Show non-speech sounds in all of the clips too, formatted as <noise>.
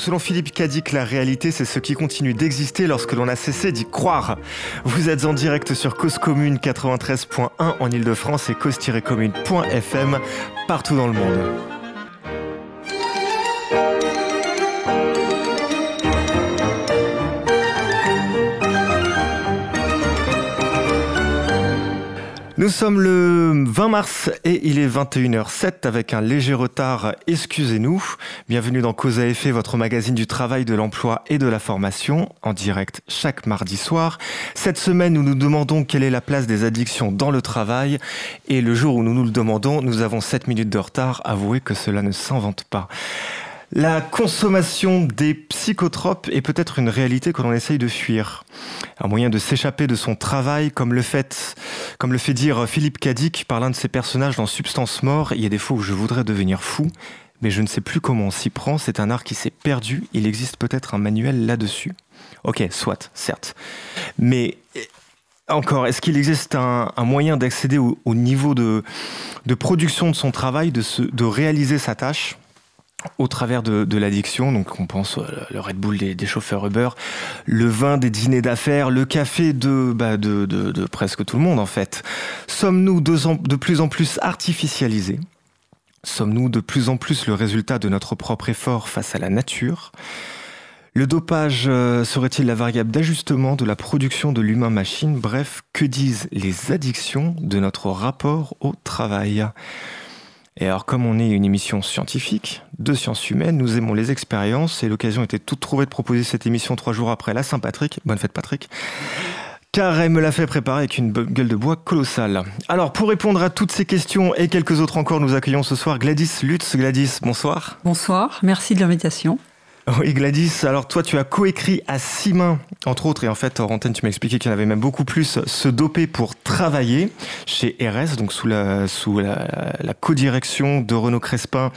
Selon Philippe Cadic, la réalité, c'est ce qui continue d'exister lorsque l'on a cessé d'y croire. Vous êtes en direct sur Cause Commune 93.1 en Ile-de-France et cause-commune.fm partout dans le monde. Sommes le 20 mars et il est 21h07 avec un léger retard, excusez-nous. Bienvenue dans Cause à effet, votre magazine du travail, de l'emploi et de la formation, en direct chaque mardi soir. Cette semaine, nous nous demandons quelle est la place des addictions dans le travail et le jour où nous nous le demandons, nous avons 7 minutes de retard. Avouez que cela ne s'invente pas. La consommation des psychotropes est peut-être une réalité que l'on essaye de fuir. Un moyen de s'échapper de son travail, comme le fait, comme le fait dire Philippe Cadic par l'un de ses personnages dans Substance Mort. Il y a des fois où je voudrais devenir fou, mais je ne sais plus comment on s'y prend. C'est un art qui s'est perdu. Il existe peut-être un manuel là-dessus. Ok, soit, certes. Mais encore, est-ce qu'il existe un, moyen d'accéder au, niveau de, production de son travail, de réaliser sa tâche? Au travers de, l'addiction. Donc on pense le Red Bull des, chauffeurs Uber, le vin des dîners d'affaires, le café bah, de, de, presque tout le monde en fait. Sommes-nous de, plus en plus artificialisés? Sommes-nous de plus en plus le résultat de notre propre effort face à la nature? Le dopage euh, serait-il la variable d'ajustement de la production de l'humain-machine Bref, que disent les addictions de notre rapport au travail? Et alors, comme on est une émission scientifique, de sciences humaines, nous aimons les expériences et l'occasion était toute trouvée de proposer cette émission trois jours après la Saint-Patrick. Bonne fête, Patrick. Car elle me l'a fait préparer avec une gueule de bois colossale. Alors, pour répondre à toutes ces questions et quelques autres encore, nous accueillons ce soir Gladys Lutz. Gladys, bonsoir. Bonsoir, merci de l'invitation. Oui, Gladys, alors toi, tu as coécrit à six mains, entre autres, et en fait, hors antenne, tu m'as expliqué qu'il y en avait même beaucoup plus, se doper pour travailler chez RS, donc sous la, sous la, la co-direction de Renaud Crespin,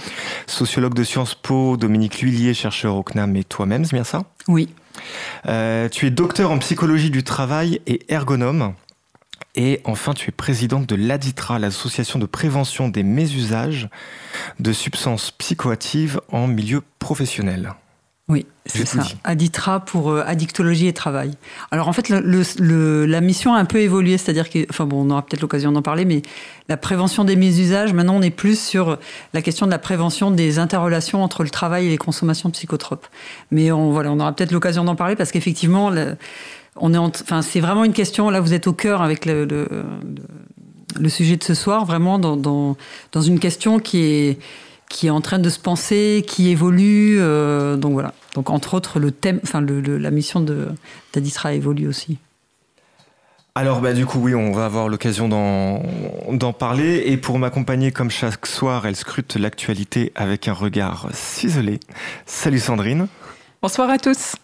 sociologue de Sciences Po, Dominique Lhuillier, chercheur au CNAM, et toi-même, c'est bien ça? Oui. Euh, tu es docteur en psychologie du travail et ergonome. Et enfin, tu es présidente de l'ADITRA, l'association de prévention des mésusages de substances psychoactives en milieu professionnel. Oui, c'est ça. Aditra pour euh, addictologie et travail. Alors en fait, le, la mission a un peu évolué, c'est-à-dire que, enfin bon, on aura peut-être l'occasion d'en parler, mais la prévention des mésusages, maintenant on est plus sur la question de la prévention des interrelations entre le travail et les consommations de psychotropes. Mais on, voilà, on aura peut-être l'occasion d'en parler parce qu'effectivement, on est, enfin c'est vraiment une question. Là, vous êtes au cœur avec le, le, sujet de ce soir, vraiment dans, dans, dans une question qui est qui est en train de se penser, qui évolue. Euh, donc voilà. Donc entre autres, le thème, enfin le, la mission de d'Adisra évolue aussi. Alors bah du coup oui, on va avoir l'occasion d'en parler et pour m'accompagner comme chaque soir, elle scrute l'actualité avec un regard ciselé. Salut Sandrine. Bonsoir à tous.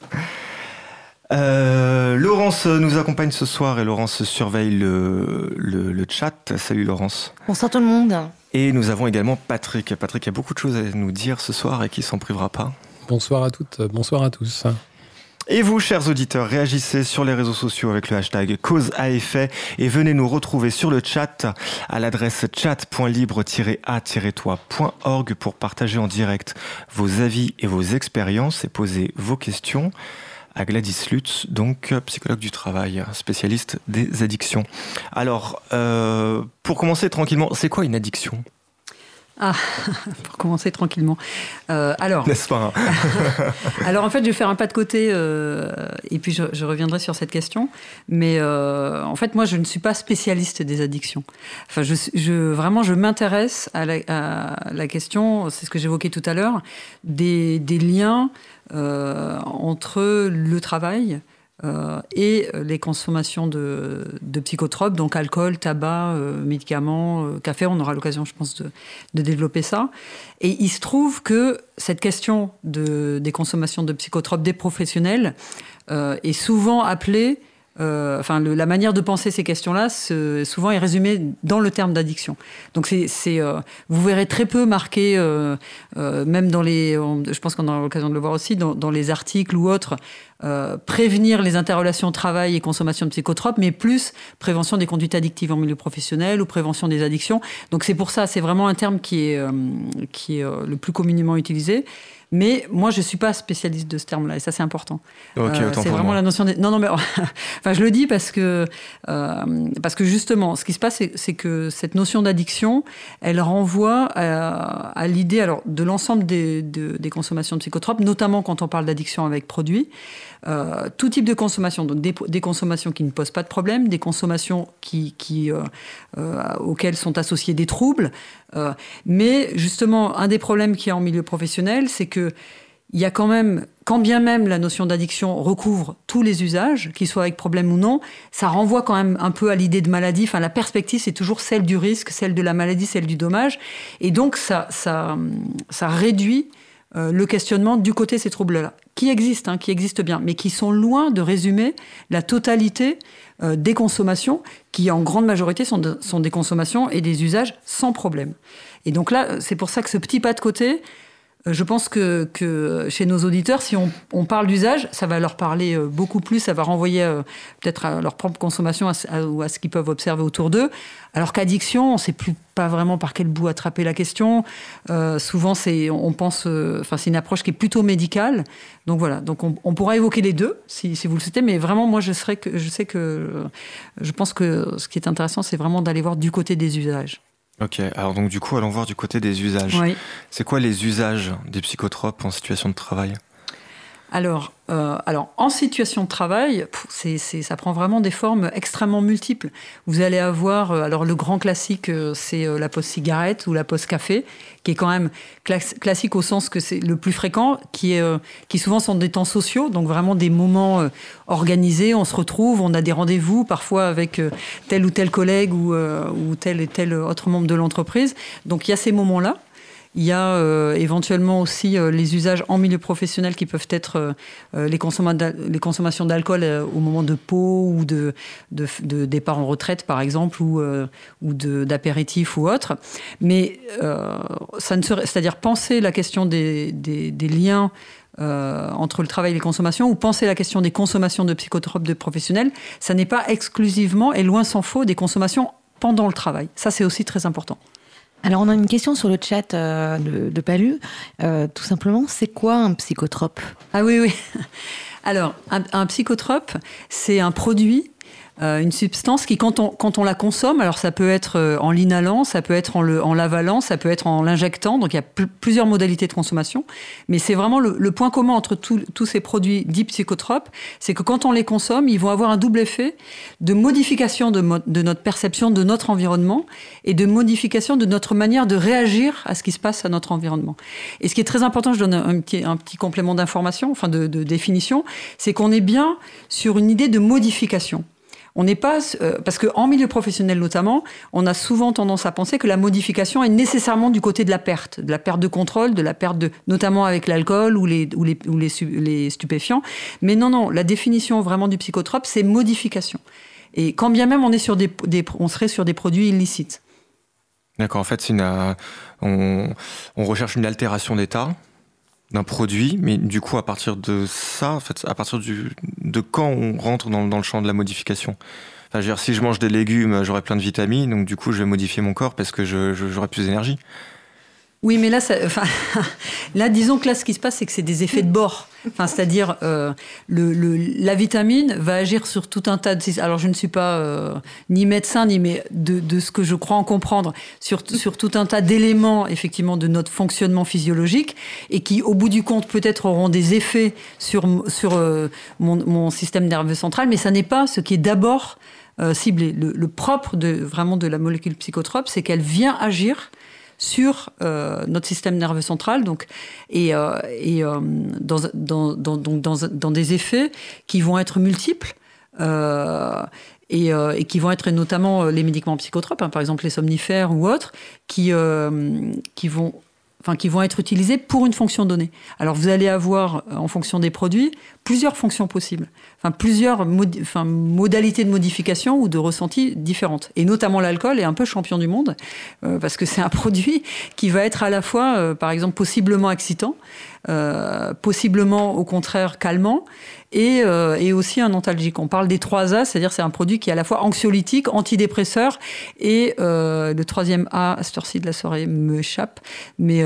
Euh, Laurence nous accompagne ce soir et Laurence surveille le, le, le chat. Salut Laurence. Bonsoir tout le monde. Et nous avons également Patrick. Patrick a beaucoup de choses à nous dire ce soir et qui s'en privera pas. Bonsoir à toutes, bonsoir à tous. Et vous, chers auditeurs, réagissez sur les réseaux sociaux avec le hashtag cause à effet et venez nous retrouver sur le chat à l'adresse chat.libre-a-toi.org pour partager en direct vos avis et vos expériences et poser vos questions à Gladys Lutz, donc psychologue du travail, spécialiste des addictions. Alors, euh, pour commencer tranquillement, c'est quoi une addiction? Ah, <laughs> pour commencer tranquillement. Euh, alors, n'est-ce pas hein? <laughs> Alors en fait, je vais faire un pas de côté euh, et puis je, reviendrai sur cette question. Mais en fait, moi, je ne suis pas spécialiste des addictions. Enfin, je, vraiment, je m'intéresse à, la, question, c'est ce que j'évoquais tout à l'heure, des, des liens euh, entre le travail euh, et les consommations de, psychotropes, donc alcool, tabac, euh, médicaments, café. On aura l'occasion, je pense, de, développer ça. Et il se trouve que cette question de, des consommations de psychotropes des professionnels est souvent appelée enfin, la manière de penser ces questions-là, souvent est résumée dans le terme d'addiction. Donc, c'est, vous verrez très peu marqué, même dans les, je pense qu'on aura l'occasion de le voir aussi, dans, dans les articles ou autres, euh, prévenir les interrelations travail et consommation de psychotropes, mais plus prévention des conduites addictives en milieu professionnel ou prévention des addictions. Donc c'est pour ça, c'est vraiment un terme qui est, euh, qui est euh, le plus communément utilisé. Mais moi, je suis pas spécialiste de ce terme-là, et ça, c'est important. Euh, c'est vraiment la notion. Non, non, mais <laughs> enfin, je le dis parce que euh, parce que justement, ce qui se passe, c'est que cette notion d'addiction, elle renvoie à, l'idée alors de l'ensemble des, des consommations de psychotropes, notamment quand on parle d'addiction avec produits. Euh, tout type de consommation, donc des, consommations qui ne posent pas de problème, des consommations euh, euh, auxquelles sont associés des troubles. mais justement, un des problèmes qu'il y a en milieu professionnel, c'est que il y a quand même, quand bien même la notion d'addiction recouvre tous les usages, qu'ils soient avec problème ou non, ça renvoie quand même un peu à l'idée de maladie. Enfin, la perspective, c'est toujours celle du risque, celle de la maladie, celle du dommage. Et donc, ça, ça, réduit le questionnement du côté de ces troubles-là, qui existent, hein, qui existent bien, mais qui sont loin de résumer la totalité euh, des consommations, qui en grande majorité sont, des consommations et des usages sans problème. Et donc là, c'est pour ça que ce petit pas de côté, euh, je pense que, chez nos auditeurs, si on, parle d'usage, ça va leur parler euh, beaucoup plus, ça va renvoyer euh, peut-être à leur propre consommation ou à ce qu'ils peuvent observer autour d'eux. Alors qu'addiction, on ne sait plus pas vraiment par quel bout attraper la question. souvent, c'est, on pense, c'est une approche qui est plutôt médicale. Donc voilà, donc on, pourra évoquer les deux si, vous le souhaitez, mais vraiment, moi, je sais que je pense que ce qui est intéressant, c'est vraiment d'aller voir du côté des usages. Ok, alors donc du coup, allons voir du côté des usages. C'est quoi les usages des psychotropes en situation de travail? Alors, euh, alors, en situation de travail, c'est, ça prend vraiment des formes extrêmement multiples. Vous allez avoir, euh, alors le grand classique, euh, c'est la pause cigarette ou la pause café, qui est quand même classique au sens que c'est le plus fréquent, qui, est, qui souvent sont des temps sociaux, donc vraiment des moments organisés, on se retrouve, on a des rendez-vous, parfois avec tel ou tel collègue ou, ou tel et tel autre membre de l'entreprise. Donc il y a ces moments-là. Il y a euh, éventuellement aussi euh, les usages en milieu professionnel qui peuvent être euh, les, consommations d'alcool au moment de pause ou de, départ en retraite, par exemple, ou, ou d'apéritif ou autre. Mais c'est-à-dire penser la question des liens entre le travail et les consommations, ou penser la question des consommations de psychotropes de professionnels, ça n'est pas exclusivement, et loin s'en faut, des consommations pendant le travail. Ça, c'est aussi très important. Alors, on a une question sur le chat euh, de, Palu. Euh, tout simplement, c'est quoi un psychotrope? Ah oui, oui. Alors, un psychotrope, c'est un produit euh, une substance qui, quand on, la consomme, alors ça peut être euh, en l'inhalant, ça peut être en, l'avalant, ça peut être en l'injectant, donc il y a plusieurs modalités de consommation, mais c'est vraiment le, point commun entre tous ces produits dits psychotropes, c'est que quand on les consomme, ils vont avoir un double effet de modification de, notre perception de notre environnement et de modification de notre manière de réagir à ce qui se passe à notre environnement. Et ce qui est très important, je donne un petit, complément d'information, enfin de définition, c'est qu'on est bien sur une idée de modification. On n'est pas euh, parce qu'en milieu professionnel notamment, on a souvent tendance à penser que la modification est nécessairement du côté de la perte, de la perte de contrôle, de la perte de, notamment avec l'alcool ou les ou les, ou les, stupéfiants. Mais non, non, la définition vraiment du psychotrope, c'est modification. Et quand bien même on est sur des, on serait sur des produits illicites. D'accord. En fait, euh, on recherche une altération d'état d'un produit, mais du coup, à partir de ça, en fait, à partir du, de quand on rentre dans, dans le champ de la modification Enfin, je veux dire, si je mange des légumes, j'aurai plein de vitamines, donc du coup, je vais modifier mon corps parce que j'aurai plus d'énergie. Oui, mais là, ça, <laughs> enfin, là, disons que là, ce qui se passe, c'est que c'est des effets de bord. Enfin, c'est-à-dire, euh, le, la vitamine va agir sur tout un tas de. Alors, je ne suis pas euh, ni médecin, ni mais de, de, ce que je crois en comprendre sur, sur tout un tas d'éléments, effectivement, de notre fonctionnement physiologique et qui, au bout du compte, peut-être auront des effets sur, sur euh, mon, mon, système nerveux central, mais ça n'est pas ce qui est d'abord ciblé. Le, le propre de vraiment de la molécule psychotrope, c'est qu'elle vient agir sur euh, notre système nerveux central, donc, et, euh, et euh, dans, dans, dans, des effets qui vont être multiples. Et, et, qui vont être notamment les médicaments psychotropes, hein, par exemple les somnifères ou autres, qui, qui vont enfin qui vont être utilisés pour une fonction donnée. Alors vous allez avoir, en fonction des produits, plusieurs fonctions possibles. Enfin plusieurs modalités de modification ou de ressenti différentes. Et notamment l'alcool est un peu champion du monde euh, parce que c'est un <laughs> produit qui va être à la fois, euh, par exemple, possiblement excitant, euh, possiblement au contraire calmant et, aussi un antalgique. On parle des trois A, c'est-à-dire c'est un produit qui est à la fois anxiolytique, antidépresseur et le troisième A, à cette heure-ci de la soirée m'échappe, mais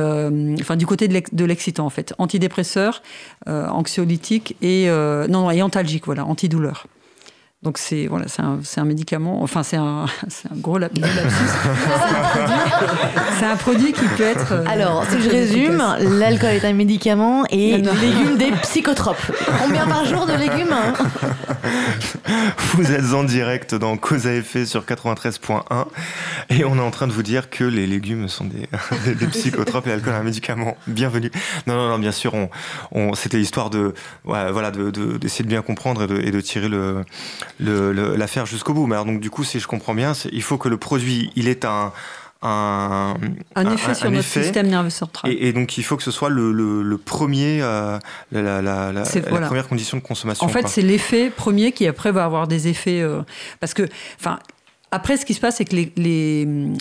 enfin du côté de l'excitant en fait, antidépresseur, anxiolytique et non, non et antalgique, voilà, antidouleur. Donc c'est voilà, c'est un, un, médicament, enfin c'est un, <laughs> un, gros lapsus. <laughs> c'est un, produit qui peut être. Euh, Alors, si je résume, l'alcool est un médicament et les légumes des psychotropes. Combien par jour de légumes hein <laughs> Vous êtes en direct dans Cause à effet sur 93.1 et on est en train de vous dire que les légumes sont des, des psychotropes et l'alcool est un médicament. Bienvenue. Non, non, non, bien sûr, on, on c'était histoire de, ouais, voilà, d'essayer de, de, de, bien comprendre et de, et de tirer le l'affaire jusqu'au bout. Mais alors, donc, du coup, si je comprends bien, il faut que le produit, il ait un, un, un, effet sur notre système nerveux central. Et, donc il faut que ce soit le, le, premier, euh, la, la, la, première condition de consommation. En fait, c'est l'effet premier qui après va avoir des effets euh, parce que, enfin, après, ce qui se passe, c'est que les,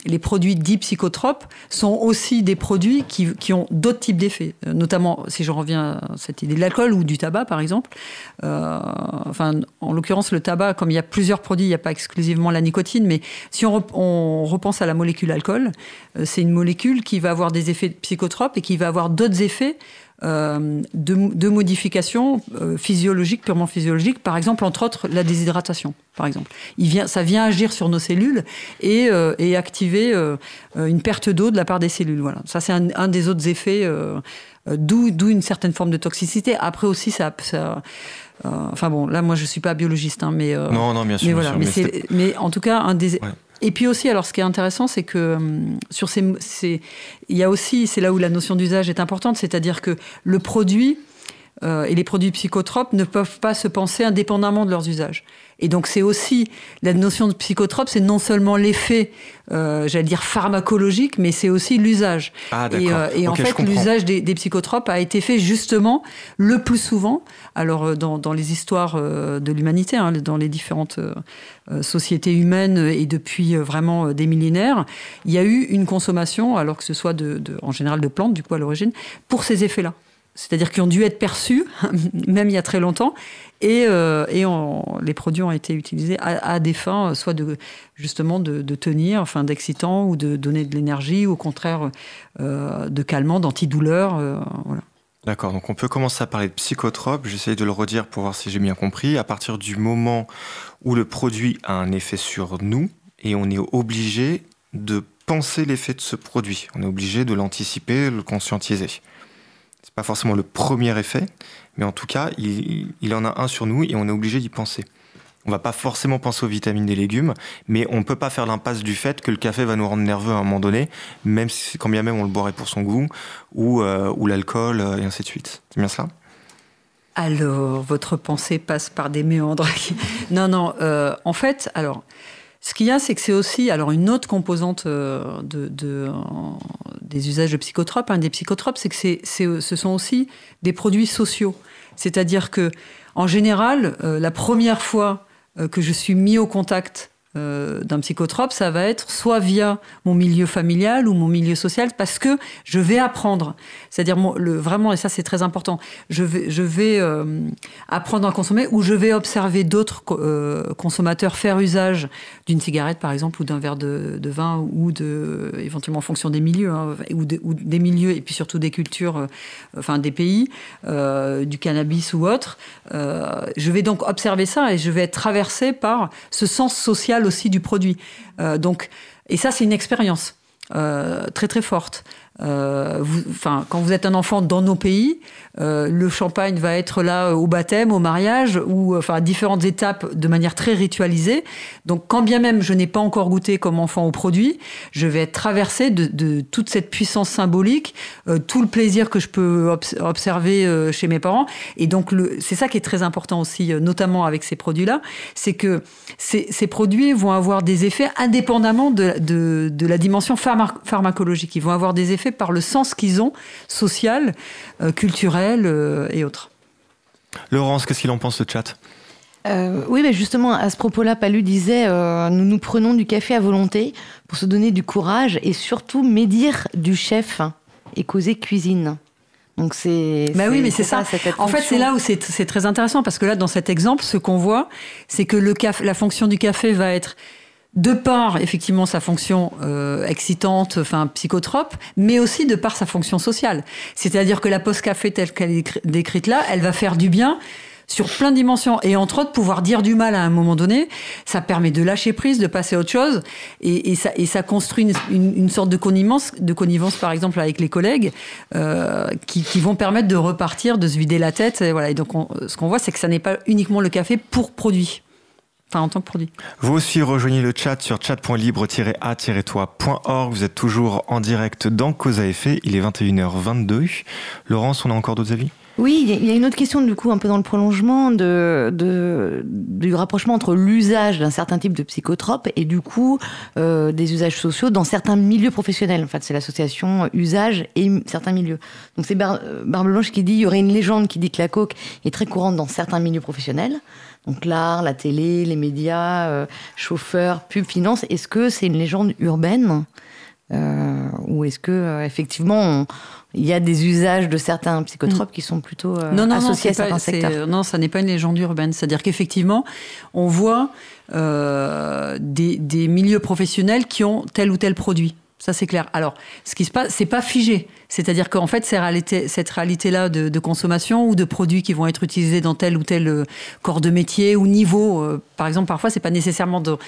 les, produits dits psychotropes sont aussi des produits qui, qui ont d'autres types d'effets. Euh, notamment, si je reviens à cette idée de l'alcool ou du tabac, par exemple. Euh, enfin, en l'occurrence, le tabac, comme il y a plusieurs produits, il n'y a pas exclusivement la nicotine, mais si on, on repense à la molécule alcool, euh, c'est une molécule qui va avoir des effets psychotropes et qui va avoir d'autres effets euh, de, de, modifications euh, physiologiques, purement physiologiques, par exemple, entre autres, la déshydratation, par exemple. Il vient, ça vient agir sur nos cellules et, euh, et activer une perte d'eau de la part des cellules. Voilà. Ça, c'est un, un, des autres effets, d'où une certaine forme de toxicité. Après aussi, ça... ça enfin bon, là, moi, je suis pas biologiste, hein, mais... non, non, bien sûr. Mais, voilà, mais, mais, en tout cas, un des... Ouais. Et puis aussi, alors ce qui est intéressant, c'est que hum, sur ces, il y a aussi, c'est là où la notion d'usage est importante, c'est-à-dire que le produit euh, et les produits psychotropes ne peuvent pas se penser indépendamment de leurs usages. Et donc c'est aussi la notion de psychotrope, c'est non seulement l'effet, euh, j'allais dire pharmacologique, mais c'est aussi l'usage. Ah, et, euh, et okay, en fait, l'usage des, des, psychotropes a été fait justement le plus souvent. Alors euh, dans, dans les histoires de l'humanité, hein, dans les différentes euh, sociétés humaines et depuis vraiment des millénaires, il y a eu une consommation, alors que ce soit de, de en général de plantes du coup à l'origine, pour ces effets-là c'est-à-dire qui ont dû être perçus, <laughs> même il y a très longtemps, et, euh, les produits ont été utilisés à, des fins, euh, soit de justement de, tenir, enfin d'excitant, ou de donner de l'énergie, ou au contraire euh, de calmant, d'antidouleur. Euh. D'accord, donc on peut commencer à parler de psychotrope. J'essaye de le redire pour voir si j'ai bien compris. À partir du moment où le produit a un effet sur nous, et on est obligé de penser l'effet de ce produit. On est obligé de l'anticiper, de le conscientiser c'est pas forcément le premier effet, mais en tout cas, il, en a un sur nous et on est obligé d'y penser. On va pas forcément penser aux vitamines des légumes, mais on peut pas faire l'impasse du fait que le café va nous rendre nerveux à un moment donné, même si, quand bien même on le boirait pour son goût, ou, euh, l'alcool, euh, et ainsi de suite. C'est bien cela? Alors, votre pensée passe par des méandres. <laughs> non, non, euh, en fait, alors, ce qu'il y a, c'est que c'est aussi alors une autre composante euh, de, de, euh, des usages de psychotropes. Des psychotropes, c'est que c'est, ce sont aussi des produits sociaux. C'est-à-dire que, en général, euh, la première fois que je suis mis au contact euh, d'un psychotrope, ça va être soit via mon milieu familial ou mon milieu social, parce que je vais apprendre. C'est-à-dire vraiment, et ça c'est très important, je vais, euh, apprendre à consommer ou je vais observer d'autres euh, consommateurs faire usage d'une cigarette par exemple ou d'un verre de, vin ou de, éventuellement en fonction des milieux, hein, ou, de, ou, des milieux et puis surtout des cultures, enfin des pays, du cannabis ou autre. je vais donc observer ça et je vais être traversé par ce sens social aussi du produit. Euh, donc, et ça, c'est une expérience euh, très très forte. Euh, quand vous êtes un enfant dans nos pays, euh, le champagne va être là au baptême, au mariage, ou enfin à différentes étapes de manière très ritualisée. Donc, quand bien même je n'ai pas encore goûté comme enfant au produit, je vais être traversé de, toute cette puissance symbolique, euh, tout le plaisir que je peux obs observer euh, chez mes parents. Et donc, c'est ça qui est très important aussi, euh, notamment avec ces produits-là, c'est que ces, produits vont avoir des effets indépendamment de, la dimension pharma pharmacologique. Ils vont avoir des effets par le sens qu'ils ont, social, euh, culturel euh, et autres. Laurence, qu'est-ce qu'il en pense, le chat? Euh, oui, mais justement, à ce propos-là, Palu disait euh, Nous nous prenons du café à volonté pour se donner du courage et surtout médire du chef et causer cuisine. Donc c'est. Bah oui, mais c'est ça. en fait, c'est là où c'est très intéressant parce que là, dans cet exemple, ce qu'on voit, c'est que le la fonction du café va être de par effectivement sa fonction euh, excitante, enfin psychotrope, mais aussi de par sa fonction sociale. C'est-à-dire que la pause café telle qu'elle est décrite là, elle va faire du bien sur plein de dimensions. Et entre autres, pouvoir dire du mal à un moment donné, ça permet de lâcher prise, de passer à autre chose. Et, ça, et ça, construit une, sorte de connivence, de connivence, par exemple, avec les collègues, euh, qui, vont permettre de repartir, de se vider la tête. Et voilà. Et donc, ce qu'on voit, c'est que ça n'est pas uniquement le café pour produit. Vous aussi rejoignez le chat sur chat.libre-a-toi.org. Vous êtes toujours en direct dans Cause à effet. Il est 21h22. Laurence, on a encore d'autres avis? Oui, il y a une autre question du coup un peu dans le prolongement de, du rapprochement entre l'usage d'un certain type de psychotrope et du coup euh, des usages sociaux dans certains milieux professionnels. En fait, c'est l'association usage et certains milieux. Donc c'est Barbe Blanche qui dit il y aurait une légende qui dit que la coke est très courante dans certains milieux professionnels. Donc l'art, la télé, les médias, euh, chauffeurs, pub, finance. Est-ce que c'est une légende urbaine? Euh, ou est-ce que effectivement il y a des usages de certains psychotropes mm. qui sont plutôt euh, associés à certains secteurs. Non, ça n'est pas une légende urbaine. C'est-à-dire qu'effectivement, on voit euh, des, des, milieux professionnels qui ont tel ou tel produit. Ça, c'est clair. Alors, ce qui se passe, c'est pas figé. C'est-à-dire qu'en fait, cette réalité-là de, consommation ou de produits qui vont être utilisés dans tel ou tel euh, corps de métier ou niveau, euh, par exemple, parfois, c'est pas nécessairement dans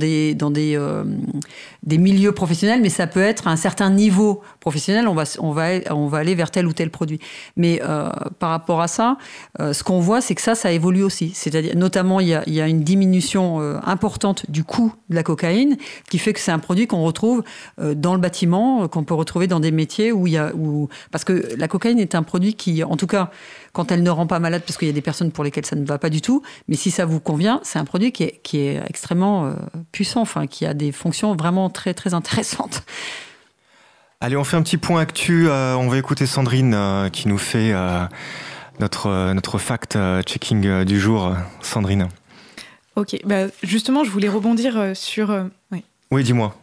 euh, des milieux professionnels, mais ça peut être à un certain niveau professionnel, on va, aller vers tel ou tel produit. Mais par rapport à ça, ce qu'on voit, c'est que ça, ça évolue aussi. C'est-à-dire, notamment, il y a, une diminution importante du coût de la cocaïne, qui fait que c'est un produit qu'on retrouve dans le bâtiment, qu'on peut retrouver dans des métiers où il y a parce que la cocaïne est un produit qui, en tout cas, quand elle ne rend pas malade, parce qu'il y a des personnes pour lesquelles ça ne va pas du tout, mais si ça vous convient, c'est un produit qui est, qui est extrêmement euh, puissant, enfin, qui a des fonctions vraiment très, très intéressantes. Allez, on fait un petit point actu. Euh, on va écouter Sandrine euh, qui nous fait notre, notre fact-checking du jour. Sandrine. Ok, bah justement, je voulais rebondir sur. oui, oui dis-moi.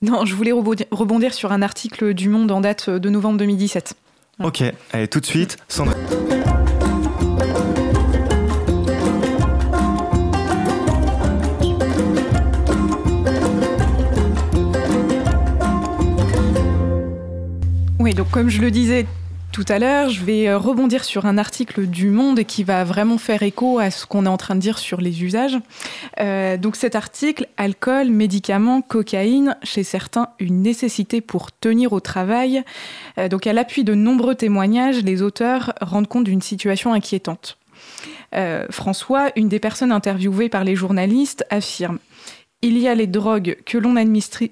Non, je voulais rebondir sur un article du Monde en date de novembre 2017. Ok, allez, tout de suite, Sandra. Oui, donc comme je le disais tout à l'heure, je vais euh, rebondir sur un article du Monde qui va vraiment faire écho à ce qu'on est en train de dire sur les usages. Euh, donc cet article, alcool, médicaments, cocaïne, chez certains une nécessité pour tenir au travail. Euh, donc à l'appui de nombreux témoignages, les auteurs rendent compte d'une situation inquiétante. François, une des personnes interviewées par les journalistes, affirme Il y a les drogues que l'on administre,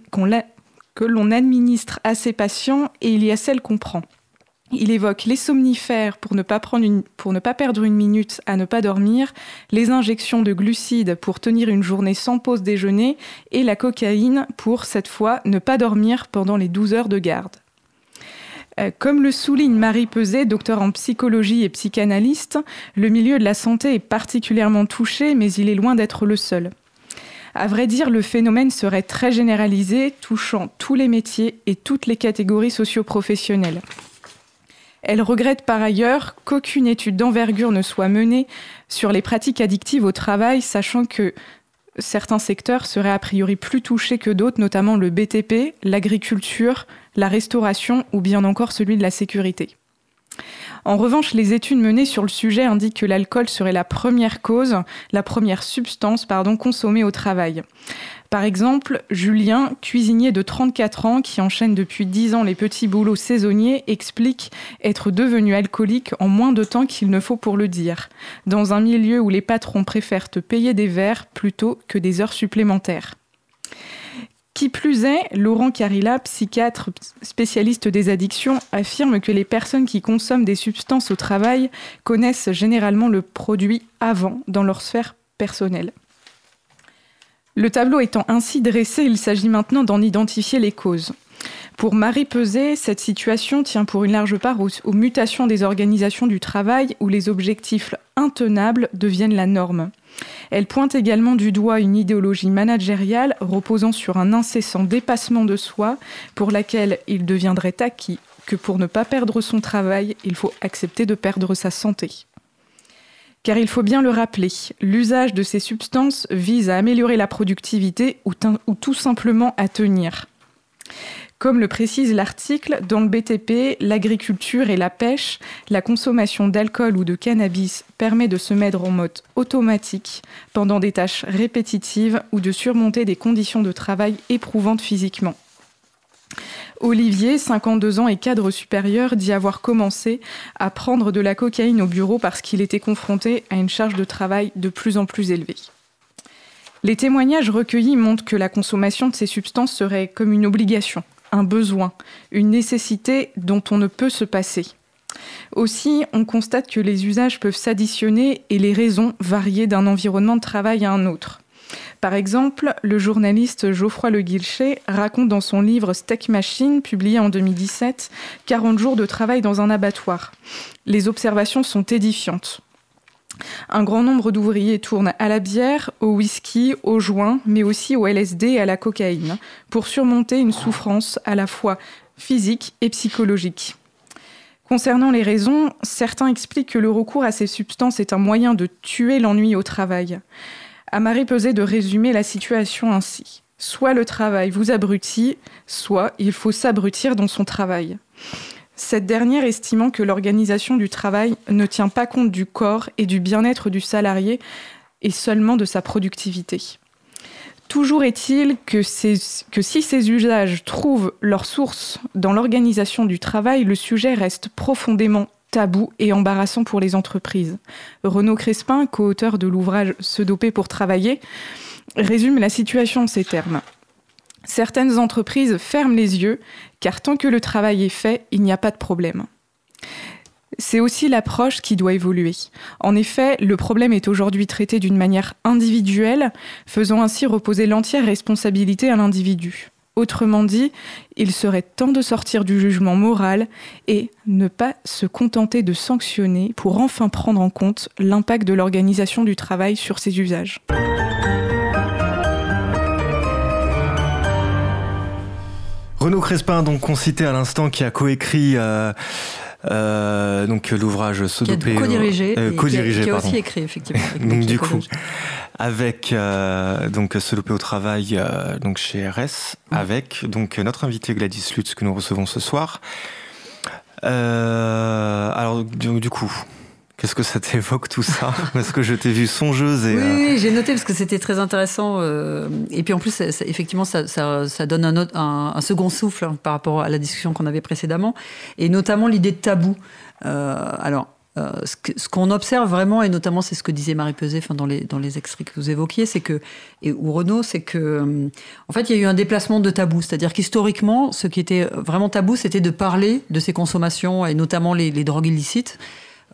administre à ses patients et il y a celles qu'on prend. Il évoque les somnifères pour ne, pas perdre une minute à ne pas dormir, les injections de glucides pour tenir une journée sans pause déjeuner et la cocaïne pour, cette fois, ne pas dormir pendant les 12 heures de garde. Euh, comme le souligne Marie Peset, docteur en psychologie et psychanalyste, le milieu de la santé est particulièrement touché, mais il est loin d'être le seul. À vrai dire, le phénomène serait très généralisé, touchant tous les métiers et toutes les catégories socio-professionnelles. Elle regrette par ailleurs qu'aucune étude d'envergure ne soit menée sur les pratiques addictives au travail, sachant que certains secteurs seraient a priori plus touchés que d'autres, notamment le BTP, l'agriculture, la restauration ou bien encore celui de la sécurité. En revanche, les études menées sur le sujet indiquent que l'alcool serait la première cause, la première substance pardon, consommée au travail. Par exemple, Julien, cuisinier de 34 ans qui enchaîne depuis 10 ans les petits boulots saisonniers, explique être devenu alcoolique en moins de temps qu'il ne faut pour le dire, dans un milieu où les patrons préfèrent te payer des verres plutôt que des heures supplémentaires. Qui plus est, Laurent Carilla, psychiatre spécialiste des addictions, affirme que les personnes qui consomment des substances au travail connaissent généralement le produit avant dans leur sphère personnelle. Le tableau étant ainsi dressé, il s'agit maintenant d'en identifier les causes. Pour Marie Peset, cette situation tient pour une large part aux, mutations des organisations du travail où les objectifs intenables deviennent la norme. Elle pointe également du doigt une idéologie managériale reposant sur un incessant dépassement de soi pour laquelle il deviendrait acquis que pour ne pas perdre son travail, il faut accepter de perdre sa santé. Car il faut bien le rappeler, l'usage de ces substances vise à améliorer la productivité ou, ou tout simplement à tenir. Comme le précise l'article, dans le BTP, l'agriculture et la pêche, la consommation d'alcool ou de cannabis permet de se mettre en mode automatique pendant des tâches répétitives ou de surmonter des conditions de travail éprouvantes physiquement. Olivier, 52 ans et cadre supérieur, dit avoir commencé à prendre de la cocaïne au bureau parce qu'il était confronté à une charge de travail de plus en plus élevée. Les témoignages recueillis montrent que la consommation de ces substances serait comme une obligation un besoin, une nécessité dont on ne peut se passer. Aussi, on constate que les usages peuvent s'additionner et les raisons varier d'un environnement de travail à un autre. Par exemple, le journaliste Geoffroy Le Guilchet raconte dans son livre Steak Machine, publié en 2017, 40 jours de travail dans un abattoir. Les observations sont édifiantes. Un grand nombre d'ouvriers tournent à la bière, au whisky, au joint, mais aussi au LSD et à la cocaïne, pour surmonter une souffrance à la fois physique et psychologique. Concernant les raisons, certains expliquent que le recours à ces substances est un moyen de tuer l'ennui au travail. À Marie Peset de résumer la situation ainsi. Soit le travail vous abrutit, soit il faut s'abrutir dans son travail cette dernière estimant que l'organisation du travail ne tient pas compte du corps et du bien-être du salarié et seulement de sa productivité. Toujours est-il que, si ces usages trouvent leur source dans l'organisation du travail, le sujet reste profondément tabou et embarrassant pour les entreprises. Renaud Crespin, co-auteur de l'ouvrage Se doper pour travailler, résume la situation en ces termes. Certaines entreprises ferment les yeux, car tant que le travail est fait, il n'y a pas de problème. C'est aussi l'approche qui doit évoluer. En effet, le problème est aujourd'hui traité d'une manière individuelle, faisant ainsi reposer l'entière responsabilité à l'individu. Autrement dit, il serait temps de sortir du jugement moral et ne pas se contenter de sanctionner pour enfin prendre en compte l'impact de l'organisation du travail sur ses usages. Renaud Crespin, donc qu'on citait à l'instant, qui a coécrit euh, euh, donc l'ouvrage Sodopé. Qui a co-dirigé, euh, qui, a, aussi écrit effectivement. donc du coup, avec donc Sodopé au travail, donc chez RS, avec donc notre invité Gladys Lutz que nous recevons ce soir. alors du coup, Qu'est-ce que ça t'évoque tout ça <laughs> Parce que je t'ai vu songeuse et. Oui, oui j'ai noté parce que c'était très intéressant. Euh, et puis en plus, effectivement, ça, ça, donne un, un, second souffle hein, par rapport à la discussion qu'on avait précédemment, et notamment l'idée de tabou. Euh, alors, euh, ce qu'on observe vraiment, et notamment c'est ce que disait Marie Peset dans, les, dans les extraits que vous évoquiez, c'est que, et, ou Renaud, c'est que, en fait, il y a eu un déplacement de tabou. C'est-à-dire qu'historiquement, ce qui était vraiment tabou, c'était de parler de ces consommations, et notamment les, les drogues illicites.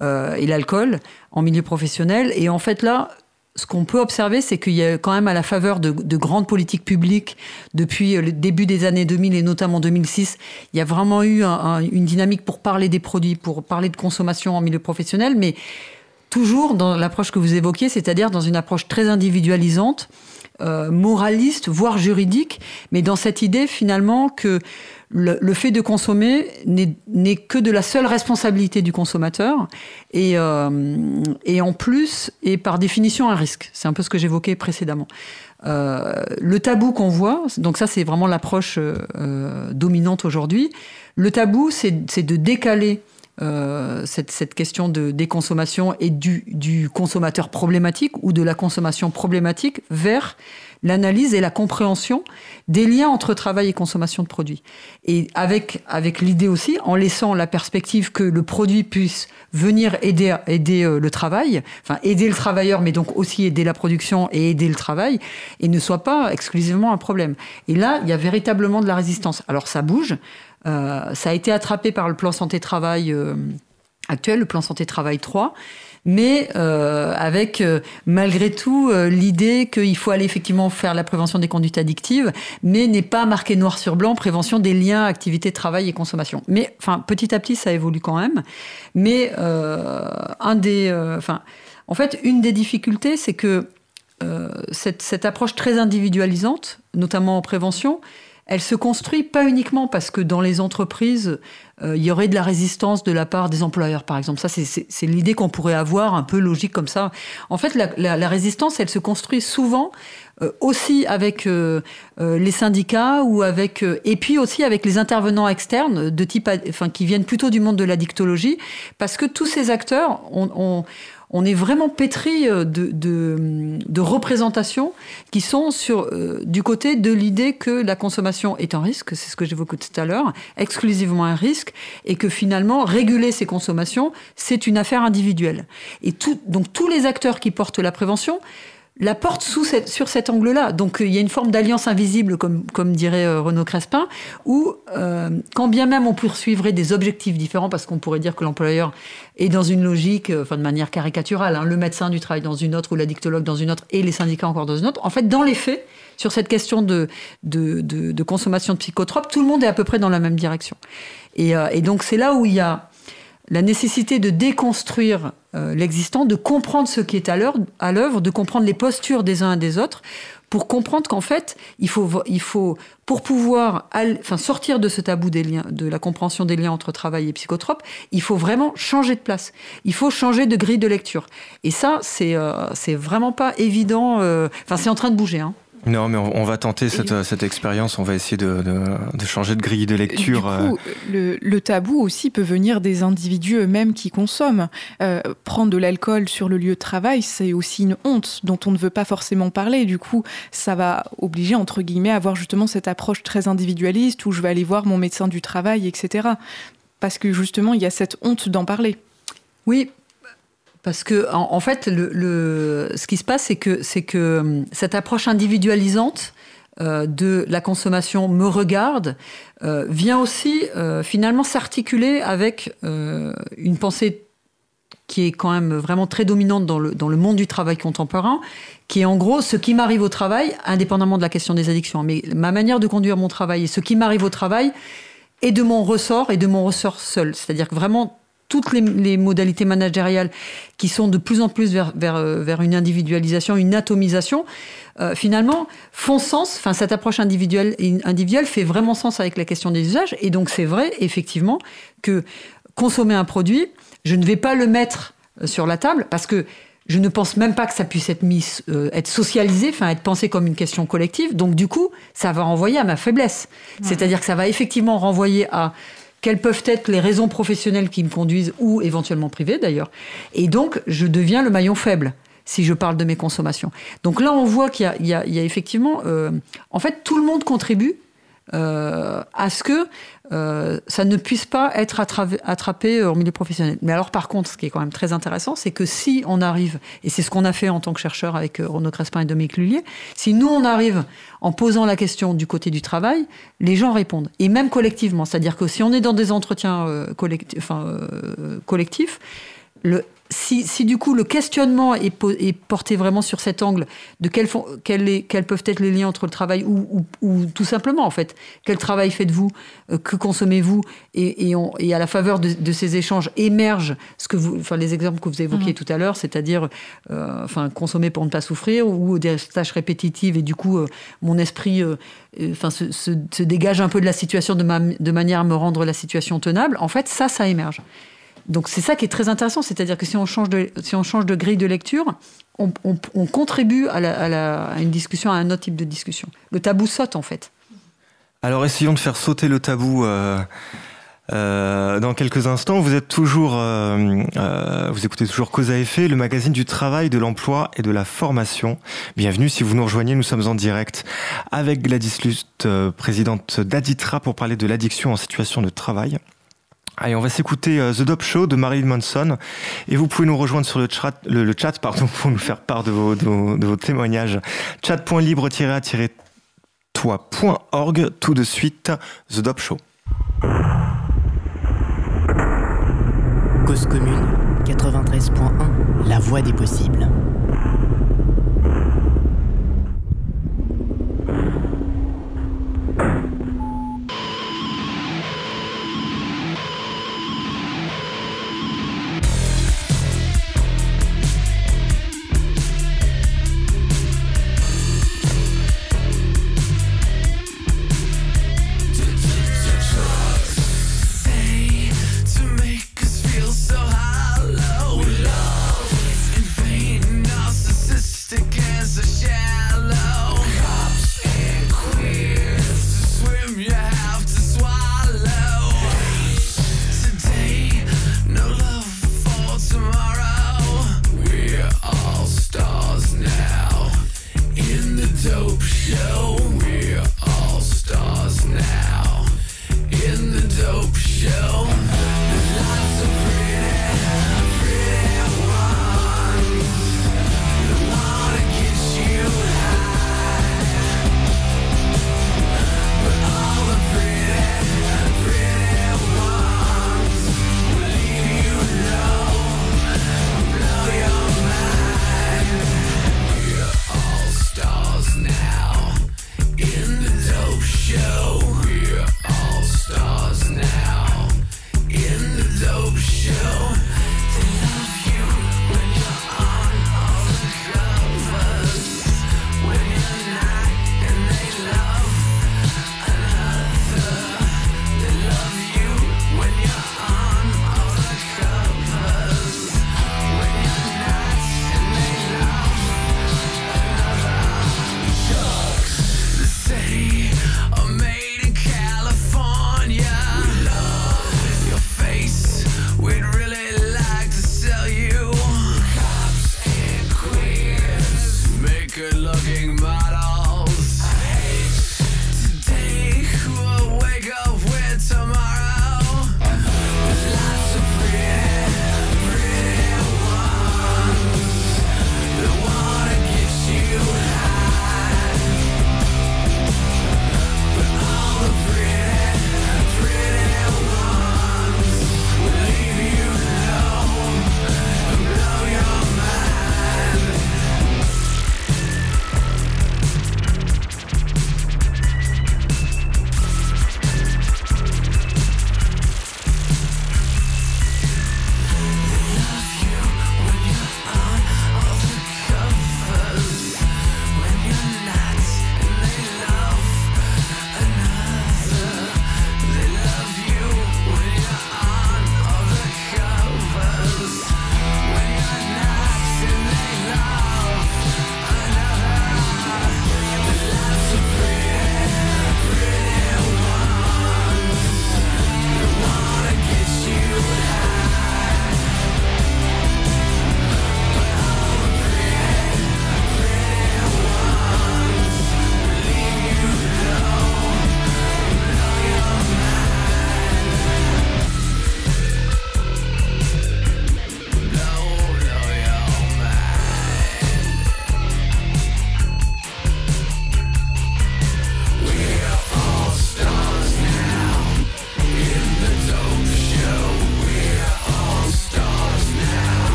Euh, et l'alcool en milieu professionnel. Et en fait, là, ce qu'on peut observer, c'est qu'il y a quand même à la faveur de, grandes politiques publiques depuis le début des années 2000 et notamment 2006, il y a vraiment eu une dynamique pour parler des produits, pour parler de consommation en milieu professionnel, mais toujours dans l'approche que vous évoquiez, c'est-à-dire dans une approche très individualisante, euh, moraliste, voire juridique, mais dans cette idée finalement que le, fait de consommer n'est que de la seule responsabilité du consommateur et, euh, et, en plus est par définition un risque. C'est un peu ce que j'évoquais précédemment. Euh, le tabou qu'on voit, donc ça c'est vraiment l'approche euh, dominante aujourd'hui, le tabou c'est de décaler cette, cette, question de déconsommation et du, du consommateur problématique ou de la consommation problématique vers l'analyse et la compréhension des liens entre travail et consommation de produits. Et avec, avec l'idée aussi, en laissant la perspective que le produit puisse venir aider, aider euh, le travail, enfin aider le travailleur, mais donc aussi aider la production et aider le travail, et ne soit pas exclusivement un problème. Et là, il y a véritablement de la résistance. Alors ça bouge, euh, ça a été attrapé par le plan santé-travail euh, actuel, le plan santé-travail 3. mais euh, avec euh, malgré tout euh, l'idée qu'il faut aller effectivement faire la prévention des conduites addictives, mais n'est pas marqué noir sur blanc prévention des liens activité travail et consommation. Mais enfin petit à petit ça évolue quand même. Mais un des, enfin en fait une des difficultés c'est que cette, cette approche très individualisante, notamment en prévention, elle se construit pas uniquement parce que dans les entreprises, euh, il y aurait de la résistance de la part des employeurs, par exemple. Ça, c'est l'idée qu'on pourrait avoir, un peu logique comme ça. En fait, la, résistance, elle se construit souvent euh, aussi avec euh, les syndicats ou avec et puis aussi avec les intervenants externes de type, enfin, qui viennent plutôt du monde de la dictologie, parce que tous ces acteurs ont on est vraiment pétri euh, de, de, représentations qui sont sur, euh, du côté de l'idée que la consommation est un risque, c'est ce que j'évoquais tout à l'heure, exclusivement un risque, et que finalement, réguler ces consommations, c'est une affaire individuelle. Et tout, donc tous les acteurs qui portent la prévention, la porte sur cet angle-là. Donc euh, il y a une forme d'alliance invisible, comme, dirait euh, Renaud Crespin, où euh, quand bien même on poursuivrait des objectifs différents, parce qu'on pourrait dire que l'employeur est dans une logique, enfin de manière caricaturale, hein, le médecin du travail dans une autre ou l'addictologue dans une autre et les syndicats encore dans une autre, en fait dans les faits, sur cette question de, consommation de psychotropes, tout le monde est à peu près dans la même direction. Et donc c'est là où il y a la nécessité de déconstruire euh, l'existant, de comprendre ce qui est à l'œuvre, de comprendre les postures des uns et des autres, pour comprendre qu'en fait, il faut, il faut pour pouvoir enfin, sortir de ce tabou de la compréhension des liens entre travail et psychotrope, il faut vraiment changer de place. Il faut changer de grille de lecture. Et ça, c'est euh, vraiment pas évident. Euh, enfin, c'est en train de bouger. Hein. Non, mais on, va tenter cette, cette, expérience, on va essayer de, de, changer de grille de lecture. Du coup, le, le, tabou aussi peut venir des individus eux-mêmes qui consomment. Euh, prendre de l'alcool sur le lieu de travail, c'est aussi une honte dont on ne veut pas forcément parler. Du coup, ça va obliger, entre guillemets, à avoir justement cette approche très individualiste où je vais aller voir mon médecin du travail, etc. Parce que justement, il y a cette honte d'en parler. Oui, parce que, en, fait, le, ce qui se passe, c'est que, que hum, cette approche individualisante euh, de la consommation me regarde euh, vient aussi euh, finalement s'articuler avec une pensée qui est quand même vraiment très dominante dans le, dans le monde du travail contemporain, qui est en gros ce qui m'arrive au travail, indépendamment de la question des addictions. Mais ma manière de conduire mon travail et ce qui m'arrive au travail est de mon ressort et de mon ressort seul. C'est-à-dire que vraiment toutes les, modalités managériales qui sont de plus en plus vers, vers, euh, vers une individualisation, une atomisation, euh, finalement, font sens. Enfin, cette approche individuelle, individuelle fait vraiment sens avec la question des usages. Et donc, c'est vrai, effectivement, que consommer un produit, je ne vais pas le mettre euh, sur la table parce que je ne pense même pas que ça puisse être mis, être socialisé, enfin être pensé comme une question collective. Donc du coup, ça va renvoyer à ma faiblesse. C'est-à-dire que ça va effectivement renvoyer à quelles peuvent être les raisons professionnelles qui me conduisent, ou éventuellement privées d'ailleurs. Et donc, je deviens le maillon faible si je parle de mes consommations. Donc là, on voit qu'il y, a effectivement, euh, en fait, tout le monde contribue euh, à ce que euh, ça ne puisse pas être attrapé euh, au milieu professionnel. Mais alors, par contre, ce qui est quand même très intéressant, c'est que si on arrive, et c'est ce qu'on a fait en tant que chercheur avec Renaud Crespin et Dominique Lullier, si nous, on arrive en posant la question du côté du travail, les gens répondent. Et même collectivement. C'est-à-dire que si on est dans des entretiens collectifs, le, si, du coup le questionnement est, porté vraiment sur cet angle de quels, peuvent être les liens entre le travail ou, tout simplement en fait quel travail faites-vous, euh, que consommez-vous et, à la faveur de, ces échanges émergent ce que vous, enfin les exemples que vous évoquiez mmh. tout à l'heure, c'est-à-dire euh, enfin consommer pour ne pas souffrir ou des tâches répétitives et du coup euh, mon esprit enfin se, dégage un peu de la situation de, de manière à me rendre la situation tenable. En fait ça ça émerge. Donc c'est ça qui est très intéressant, c'est-à-dire que si on change de, grille de lecture, on, contribue à, une discussion, à un autre type de discussion. Le tabou saute en fait. Alors essayons de faire sauter le tabou. Euh, euh, dans quelques instants, vous êtes toujours, euh, vous écoutez toujours Cause à effet, le magazine du travail, de l'emploi et de la formation. Bienvenue si vous nous rejoignez, nous sommes en direct avec Gladys Lust, présidente d'Aditra, pour parler de l'addiction en situation de travail. Allez, on va s'écouter euh, The Dope Show de Marilyn Manson. Et vous pouvez nous rejoindre sur le chat, le, chat pardon, <laughs> pour nous faire part de vos, témoignages. chat.libre-a-toi.org. Tout de suite, The Dope Show. Cause commune 93.1 La voix des possibles. Mexicans are shallow. Cops and. To swim, you have to swallow. Today, no love for tomorrow. We're all stars now in the dope show.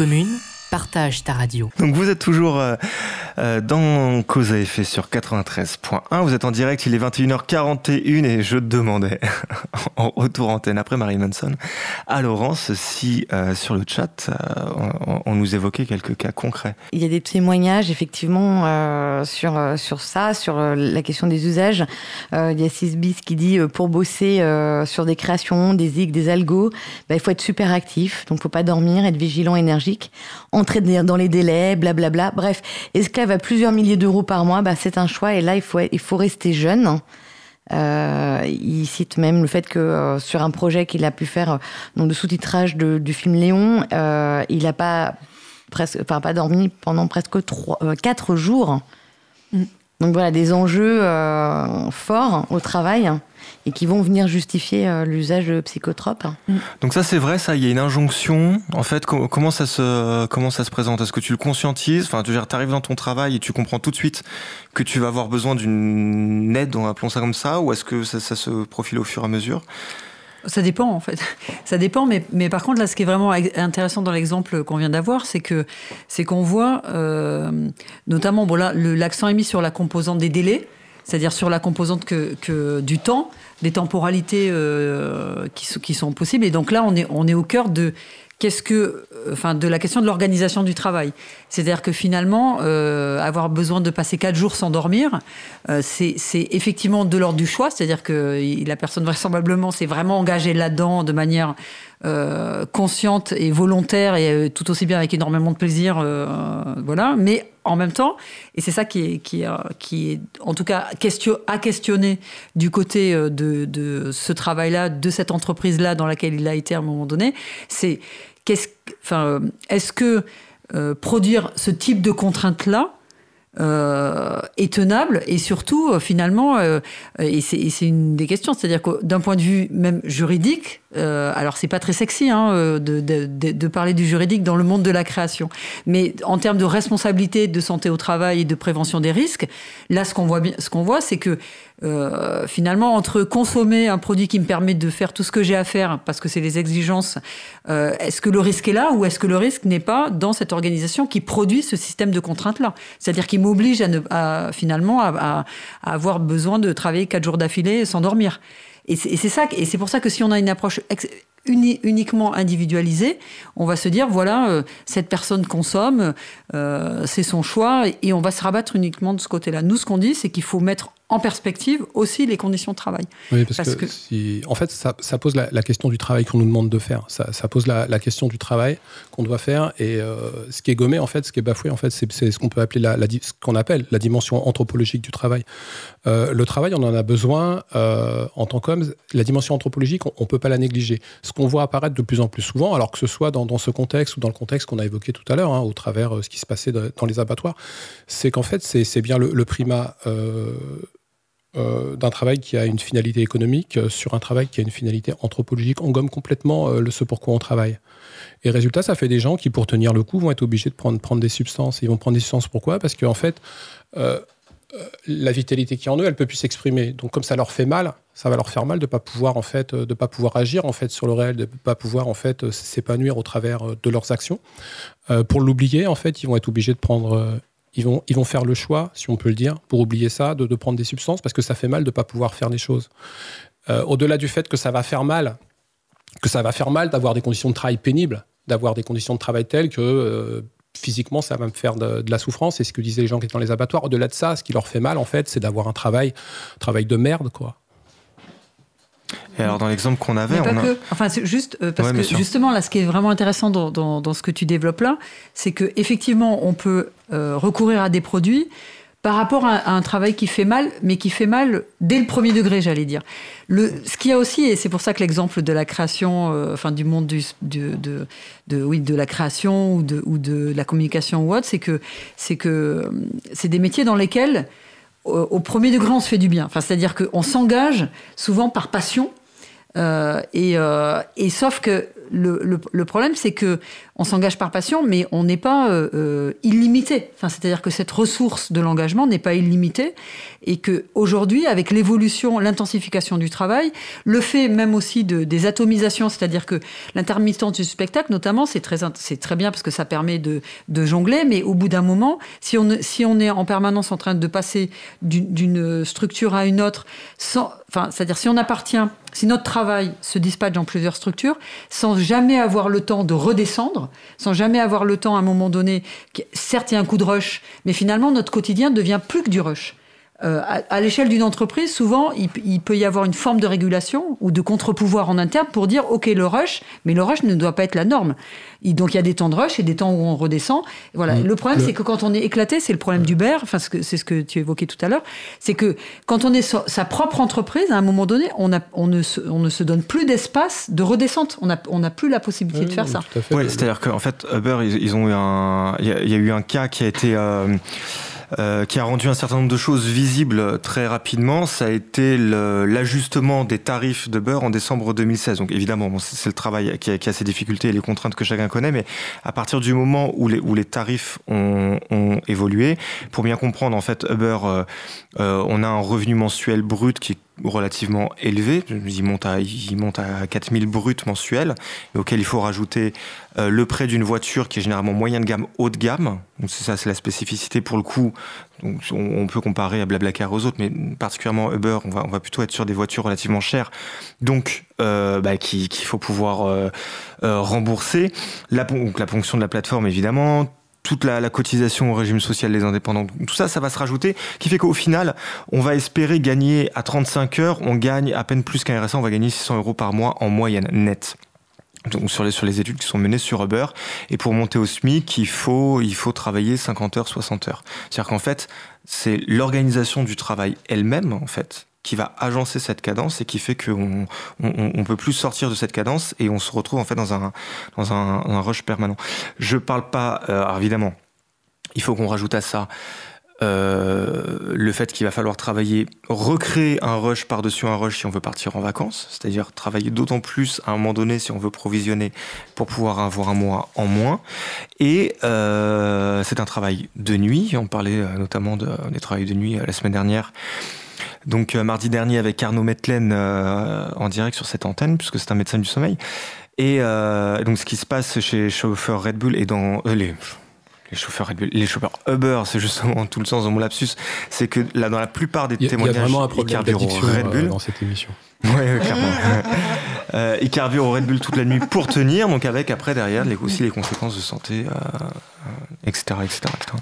Commune, partage ta radio. Donc vous êtes toujours euh, dans Cause à effet sur 93.1. Vous êtes en direct, il est 21h41 et je demandais <laughs> en retour antenne après Marie Manson à Laurence si euh, sur le chat on, nous évoquait quelques cas concrets. Il y a des témoignages effectivement sur, sur ça, sur la question des usages. il y a Sisbis qui dit pour bosser sur des créations, des zigs, des algos, bah, il faut être super actif, donc faut pas dormir, être vigilant, énergique, entrer dans les délais, blablabla. Bref, esclave à plusieurs milliers d'euros par mois, bah, c'est un choix. Et là, il faut, il faut rester jeune. Euh, il cite même le fait que euh, sur un projet qu'il a pu faire euh, donc de sous-titrage du film Léon, il n'a pas pas dormi pendant presque quatre jours. Donc voilà des enjeux forts au travail et qui vont venir justifier euh, l'usage de psychotropes. Mm. Donc ça c'est vrai, ça, il y a une injonction. En fait, comment ça se comment ça se présente? Est-ce que tu le conscientises? Enfin, tu arrives dans ton travail et tu comprends tout de suite que tu vas avoir besoin d'une aide, appelons ça comme ça, ou est-ce que ça, se profile au fur et à mesure? Ça dépend en fait. Ça dépend, mais, mais par contre là, ce qui est vraiment intéressant dans l'exemple qu'on vient d'avoir, c'est que c'est qu'on voit, euh, notamment, bon là, l'accent est mis sur la composante des délais, c'est-à-dire sur la composante que, que, du temps, des temporalités euh, qui, qui, sont possibles. Et donc là, on est, on est au cœur de qu'est-ce que, euh, enfin, de la question de l'organisation du travail. C'est-à-dire que finalement, euh, avoir besoin de passer quatre jours sans dormir, euh, c'est effectivement de l'ordre du choix. C'est-à-dire que la personne <laughs> vraisemblablement s'est vraiment engagée là-dedans de manière euh, consciente et volontaire et euh, tout aussi bien avec énormément de plaisir, euh, voilà. Mais en même temps, et c'est ça qui est, qui, est, qui est en tout cas question, à questionner du côté de, de ce travail-là, de cette entreprise-là dans laquelle il a été à un moment donné, c'est enfin, est-ce que produire ce type de contraintes-là euh, est tenable et surtout finalement et c'est une des questions. C'est-à-dire que d'un point de vue même juridique euh, alors c'est pas très sexy hein, euh, de, de, de, parler du juridique dans le monde de la création, mais en termes de responsabilité, de santé au travail et de prévention des risques, là ce qu'on voit, ce qu'on voit, c'est que euh, finalement entre consommer un produit qui me permet de faire tout ce que j'ai à faire parce que c'est les exigences, euh, est-ce que le risque est là ou est-ce que le risque n'est pas dans cette organisation qui produit ce système de contraintes là, c'est-à-dire qui m'oblige à, à, finalement à, à, à avoir besoin de travailler quatre jours d'affilée sans dormir. Et c'est ça, et c'est pour ça que si on a une approche uniquement individualisée, on va se dire voilà, euh, cette personne consomme, euh, c'est son choix, et on va se rabattre uniquement de ce côté-là. Nous, ce qu'on dit, c'est qu'il faut mettre en perspective aussi les conditions de travail. Oui, parce, que, Si, en fait, ça, ça pose la, question du travail qu'on nous demande de faire. Ça, ça pose la, la, question du travail qu'on doit faire. Et euh, ce qui est gommé, en fait, ce qui est bafoué, en fait, c'est ce qu'on peut appeler la, ce qu'on appelle la dimension anthropologique du travail. Euh, le travail, on en a besoin euh, en tant qu'homme. La dimension anthropologique, on ne peut pas la négliger. Ce qu'on voit apparaître de plus en plus souvent, alors que ce soit dans, ce contexte ou dans le contexte qu'on a évoqué tout à l'heure, hein, au travers de ce qui se passait dans les abattoirs, c'est qu'en fait, c'est bien le, le primat euh, d'un travail qui a une finalité économique euh, sur un travail qui a une finalité anthropologique. On gomme complètement euh, le ce pourquoi on travaille. Et résultat, ça fait des gens qui, pour tenir le coup, vont être obligés de prendre, prendre des substances. Ils vont prendre des substances pourquoi? Parce qu'en fait, la vitalité qui est en eux, elle peut plus s'exprimer. Donc, comme ça leur fait mal, ça va leur faire mal de pas pouvoir en fait, de pas pouvoir agir en fait sur le réel, de pas pouvoir en fait s'épanouir au travers de leurs actions. pour l'oublier, en fait, ils vont être obligés de prendre ils vont, ils vont faire le choix, si on peut le dire, pour oublier ça, de, prendre des substances parce que ça fait mal de ne pas pouvoir faire des choses. Euh, au-delà du fait que ça va faire mal, que ça va faire mal d'avoir des conditions de travail pénibles, d'avoir des conditions de travail telles que euh, physiquement ça va me faire de, la souffrance. Et ce que disaient les gens qui étaient dans les abattoirs. Au-delà de ça, ce qui leur fait mal, en fait, c'est d'avoir un travail, travail de merde, quoi. Et alors dans l'exemple qu'on avait, on a... enfin juste euh, parce que justement là, ce qui est vraiment intéressant dans, dans, dans ce que tu développes là, c'est que effectivement on peut euh, recourir à des produits par rapport à, un travail qui fait mal, mais qui fait mal dès le premier degré, j'allais dire. Ce qu'il y a aussi, et c'est pour ça que l'exemple de la création, euh, enfin du monde de, oui, de la création ou de, la communication ou autre, c'est que c'est que c'est des métiers dans lesquels au, premier degré, on se fait du bien. Enfin, c'est-à-dire qu'on s'engage souvent par passion. Euh, euh, et, sauf que le, problème, c'est que on s'engage par passion, mais on n'est pas euh, euh, illimité. Enfin, c'est-à-dire que cette ressource de l'engagement n'est pas illimitée et que aujourd'hui, avec l'évolution, l'intensification du travail, le fait même aussi de, des atomisations, c'est-à-dire que l'intermittence du spectacle, notamment, c'est très, c'est très bien parce que ça permet de, de jongler, mais au bout d'un moment, si on, si on est en permanence en train de passer d'une structure à une autre, sans, enfin, c'est-à-dire si on appartient, si notre travail se dispatche dans plusieurs structures, sans jamais avoir le temps de redescendre, sans jamais avoir le temps à un moment donné. Certes, il y a un coup de rush, mais finalement, notre quotidien devient plus que du rush. Euh, à, l'échelle d'une entreprise, souvent, il, peut y avoir une forme de régulation ou de contre-pouvoir en interne pour dire, OK, le rush, mais le rush ne doit pas être la norme. donc, il y a des temps de rush et des temps où on redescend. voilà. Mmh. Le problème, c'est que quand on est éclaté, c'est le problème d'Uber, enfin, c'est ce que tu évoquais tout à l'heure, c'est que quand on est sa propre entreprise, à un moment donné, on, a, on, ne, se, on ne se donne plus d'espace de redescente. On n'a on a plus la possibilité de faire ça. Oui, c'est-à-dire qu'en fait, Uber, ils, ont eu un. Il y, a eu un cas qui a été. Euh, euh, qui a rendu un certain nombre de choses visibles très rapidement, ça a été l'ajustement des tarifs de beurre en décembre 2016. Donc évidemment, c'est le travail qui a, qui a, ses difficultés et les contraintes que chacun connaît, mais à partir du moment où les, où les tarifs ont, ont évolué, pour bien comprendre, en fait, Uber, euh, euh, on a un revenu mensuel brut qui est relativement élevé. Il monte à, il monte à 4000 bruts mensuels, auquel il faut rajouter euh, le prêt d'une voiture qui est généralement moyen de gamme, haut de gamme. Donc ça, c'est la spécificité pour le coup. On, peut comparer à Blablacar aux autres, mais particulièrement Uber, on va, on va plutôt être sur des voitures relativement chères, donc euh, bah, qu'il faut pouvoir euh, rembourser. La, donc, la ponction de la plateforme, évidemment, toute la, la, cotisation au régime social des indépendants, tout ça, ça va se rajouter, qui fait qu'au final, on va espérer gagner à 35 heures, on gagne à peine plus qu'un RSA, on va gagner 600 euros par mois en moyenne nette. Donc sur les, sur les études qui sont menées sur Uber. Et pour monter au SMIC, il faut, il faut travailler 50 heures, 60 heures. C'est-à-dire qu'en fait, c'est l'organisation du travail elle-même, en fait, qui va agencer cette cadence et qui fait qu'on on, peut plus sortir de cette cadence et on se retrouve en fait dans un, dans un, rush permanent. Je parle pas, euh, évidemment, il faut qu'on rajoute à ça euh, le fait qu'il va falloir travailler, recréer un rush par-dessus un rush si on veut partir en vacances, c'est-à-dire travailler d'autant plus à un moment donné si on veut provisionner pour pouvoir avoir un mois en moins. Et euh, c'est un travail de nuit, on parlait notamment de, des travails de nuit la semaine dernière donc euh, mardi dernier avec Arnaud Metlen euh, en direct sur cette antenne, puisque c'est un médecin du sommeil. Et euh, donc ce qui se passe chez les chauffeurs Red Bull et dans les les chauffeurs Red Bull, les chauffeurs Uber, c'est justement tout le sens de mon lapsus, c'est que là, dans la plupart des témoignages, il y a vraiment un problème Red Bull dans cette émission. Oui, clairement. <laughs> euh, ils carburent au Red Bull toute la nuit pour tenir, donc avec après derrière les, aussi les conséquences de santé, etc., etc., etc.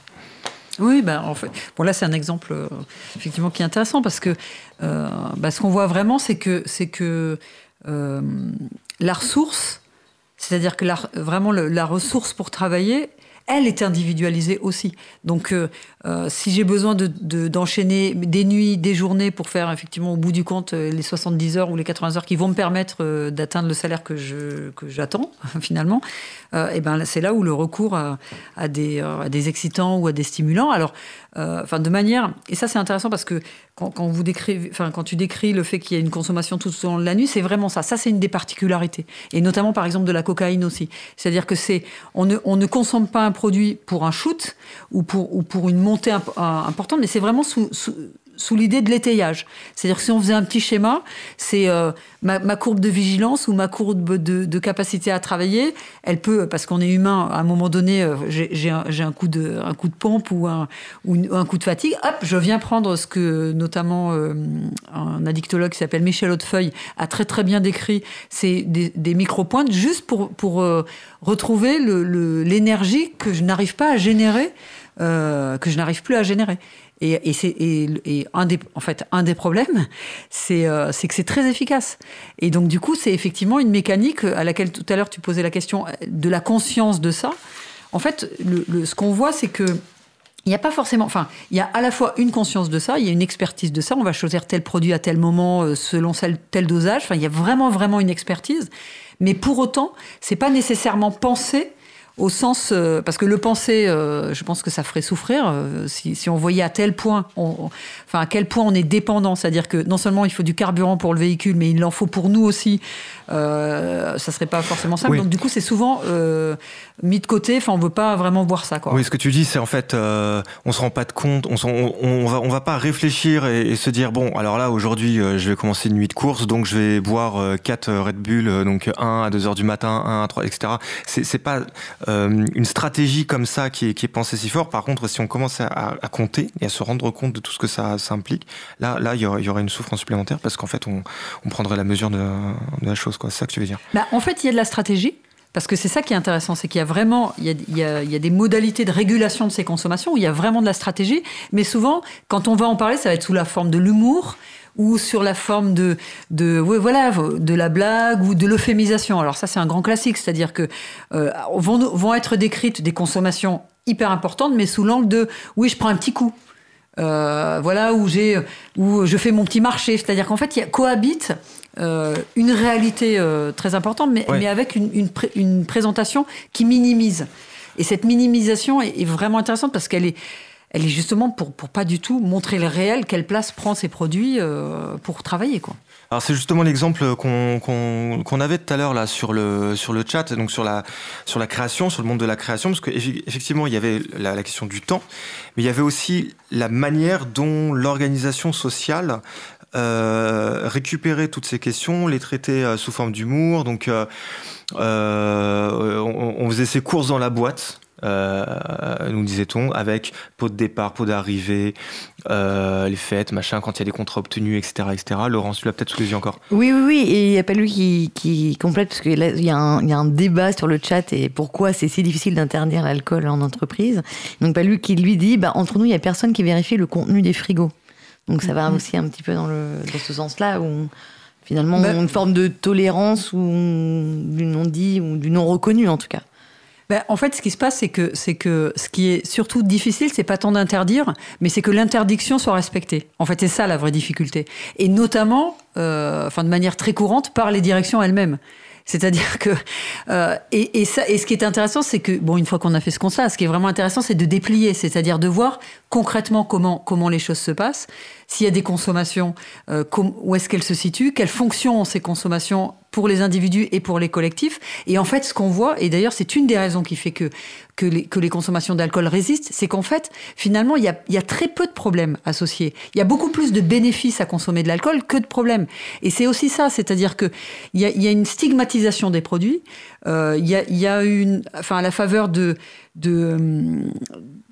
Oui, ben, en fait, bon là c'est un exemple euh, effectivement qui est intéressant parce que euh, bah, ce qu'on voit vraiment c'est que c'est que euh, la ressource, c'est-à-dire que la, vraiment la ressource pour travailler, elle est individualisée aussi. Donc, euh, euh, si j'ai besoin d'enchaîner de, des nuits, des journées pour faire effectivement au bout du compte euh, les 70 heures ou les 80 heures qui vont me permettre d'atteindre le salaire que j'attends <laughs> finalement, et eh ben c'est là où le recours à, à, des, à, des, excitants ou à des stimulants. Alors, enfin de manière et ça c'est intéressant parce que quand, vous enfin quand tu décris le fait qu'il y a une consommation tout au long de la nuit, c'est vraiment ça. Ça c'est une des particularités et notamment par exemple de la cocaïne aussi. C'est-à-dire que c'est on ne on ne consomme pas un produit pour un shoot ou pour, ou pour une montée importante, mais c'est vraiment sous l'idée de l'étayage. C'est-à-dire que si on faisait un petit schéma, c'est euh, ma, courbe de vigilance ou ma courbe de, capacité à travailler, elle peut, parce qu'on est humain, à un moment donné, euh, j'ai un, coup de, pompe ou un, ou un coup de fatigue, hop, je viens prendre ce que notamment euh, un addictologue qui s'appelle Michel Hautefeuille a très très bien décrit, c'est des, micro-pointes juste pour, retrouver l'énergie que je n'arrive pas à générer, que je n'arrive plus à générer. Et, c'est un des en fait un des problèmes, c'est euh, c'est que c'est très efficace. Et donc du coup, c'est effectivement une mécanique à laquelle tout à l'heure tu posais la question de la conscience de ça. En fait, ce qu'on voit, c'est que il n'y a pas forcément, enfin, il y a à la fois une conscience de ça, il y a une expertise de ça. On va choisir tel produit à tel moment euh, selon tel dosage. Enfin, il y a vraiment vraiment une expertise. Mais pour autant, c'est pas nécessairement pensé au sens euh, parce que le penser, euh, je pense que ça ferait souffrir euh, si, si, on voyait à tel point, on, enfin à quel point on est dépendant, c'est-à-dire que non seulement il faut du carburant pour le véhicule, mais il en faut pour nous aussi. ça serait pas forcément simple. Donc du coup, c'est souvent mis de côté. Enfin, on veut pas vraiment voir ça. Quoi. Oui, ce que tu dis, c'est en fait, on se rend pas de compte, on, on, on, va, on va pas réfléchir et, se dire bon, alors là aujourd'hui, je vais commencer une nuit de course, donc je vais boire 4 Red Bull, donc 1 à 2 heures du matin, 1 à 3, etc. C'est pas euh, une stratégie comme ça qui est, pensée si fort. Par contre, si on commence à, compter et à se rendre compte de tout ce que ça, ça implique, là, là, il y aurait, une souffrance supplémentaire parce qu'en fait, on, prendrait la mesure de, de la chose. C'est ça que tu veux dire? Bah, En fait, il y a de la stratégie. Parce que c'est ça qui est intéressant, c'est qu'il y a vraiment, il y a, il, y a, il y a, des modalités de régulation de ces consommations où il y a vraiment de la stratégie, mais souvent, quand on va en parler, ça va être sous la forme de l'humour, ou sur la forme de, de, voilà, de la blague ou de l'euphémisation. Alors ça, c'est un grand classique, c'est-à-dire que euh, vont, vont être décrites des consommations hyper importantes, mais sous l'angle de oui, je prends un petit coup. Euh, voilà où j'ai où je fais mon petit marché, c'est-à-dire qu'en fait il y a, cohabite euh, une réalité très importante, mais, mais avec une, une, une, présentation qui minimise. Et cette minimisation est, est vraiment intéressante parce qu'elle est elle est justement pour, pour pas du tout montrer le réel, quelle place prend ces produits euh, pour travailler. Quoi. Alors c'est justement l'exemple qu'on qu'on avait tout à l'heure sur le sur le chat, donc sur la sur la création, sur le monde de la création, parce qu'effectivement il y avait la, question du temps, mais il y avait aussi la manière dont l'organisation sociale récupérer toutes ces questions, les traiter sous forme d'humour. Donc, on, on, faisait ces courses dans la boîte. Euh, nous disait-on, avec pot de départ, pot d'arrivée, euh, les fêtes, machin, quand il y a des contrats obtenus, etc. etc. Laurence, tu l'as peut-être sous les yeux encore. Oui, oui, oui, et il n'y a pas lui qui, qui complète, parce qu'il y, y, a un débat sur le chat et pourquoi c'est si difficile d'interdire l'alcool en entreprise. Donc, pas lui qui lui dit, bah, entre nous, il n'y a personne qui vérifie le contenu des frigos. Donc, ça va mhm. aussi un petit peu dans, le, dans ce sens-là, où finalement, bah une forme de tolérance ou du non-dit ou du non-reconnu, en tout cas. Ben, en fait, ce qui se passe, c'est que, c'est que ce qui est surtout difficile, c'est pas tant d'interdire, mais c'est que l'interdiction soit respectée. En fait, c'est ça la vraie difficulté. Et notamment, euh, enfin, de manière très courante, par les directions elles-mêmes. C'est-à-dire que euh, et, et, ça et ce qui est intéressant, c'est que bon, une fois qu'on a fait ce constat, ce qui est vraiment intéressant, c'est de déplier, c'est-à-dire de voir concrètement comment comment les choses se passent, s'il y a des consommations, euh, où est-ce qu'elles se situent, quelles fonctions ont ces consommations pour les individus et pour les collectifs. Et en fait, ce qu'on voit, et d'ailleurs c'est une des raisons qui fait que, que, les, que les consommations d'alcool résistent, c'est qu'en fait, finalement, il y, a, il y a très peu de problèmes associés. Il y a beaucoup plus de bénéfices à consommer de l'alcool que de problèmes. Et c'est aussi ça, c'est-à-dire qu'il y a, il y a une stigmatisation des produits. Euh, il, y a, y a une, enfin, à la faveur de, de,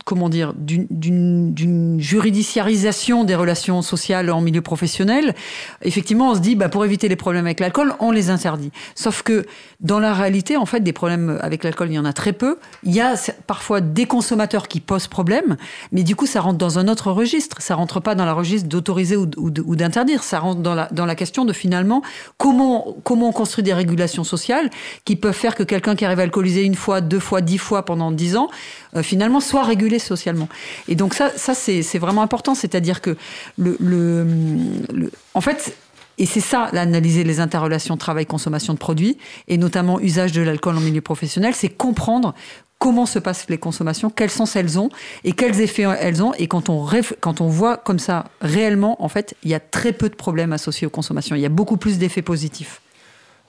comment dire, d'une juridiciarisation des relations sociales en milieu professionnel, effectivement, on se dit, bah, pour éviter les problèmes avec l'alcool, on les interdit. Sauf que dans la réalité, en fait, des problèmes avec l'alcool, il y en a très peu. Il y a parfois des consommateurs qui posent problème, mais du coup, ça rentre dans un autre registre. Ça rentre pas dans la registre d'autoriser ou, d'interdire. Ça rentre dans la, dans la question de finalement comment, comment on construit des régulations sociales qui peuvent faire que quelqu'un qui arrive à alcooliser une fois, deux fois, dix fois pendant dix ans, euh, finalement, soit régulé socialement. Et donc ça, ça c'est vraiment important, c'est-à-dire que le, le, en fait, et c'est ça, l'analyser les interrelations travail-consommation de produits, et notamment usage de l'alcool en milieu professionnel, c'est comprendre comment se passent les consommations, quels sens elles ont et quels effets elles ont. Et quand on, quand on voit comme ça réellement, en fait, il y a très peu de problèmes associés aux consommations. Il y a beaucoup plus d'effets positifs.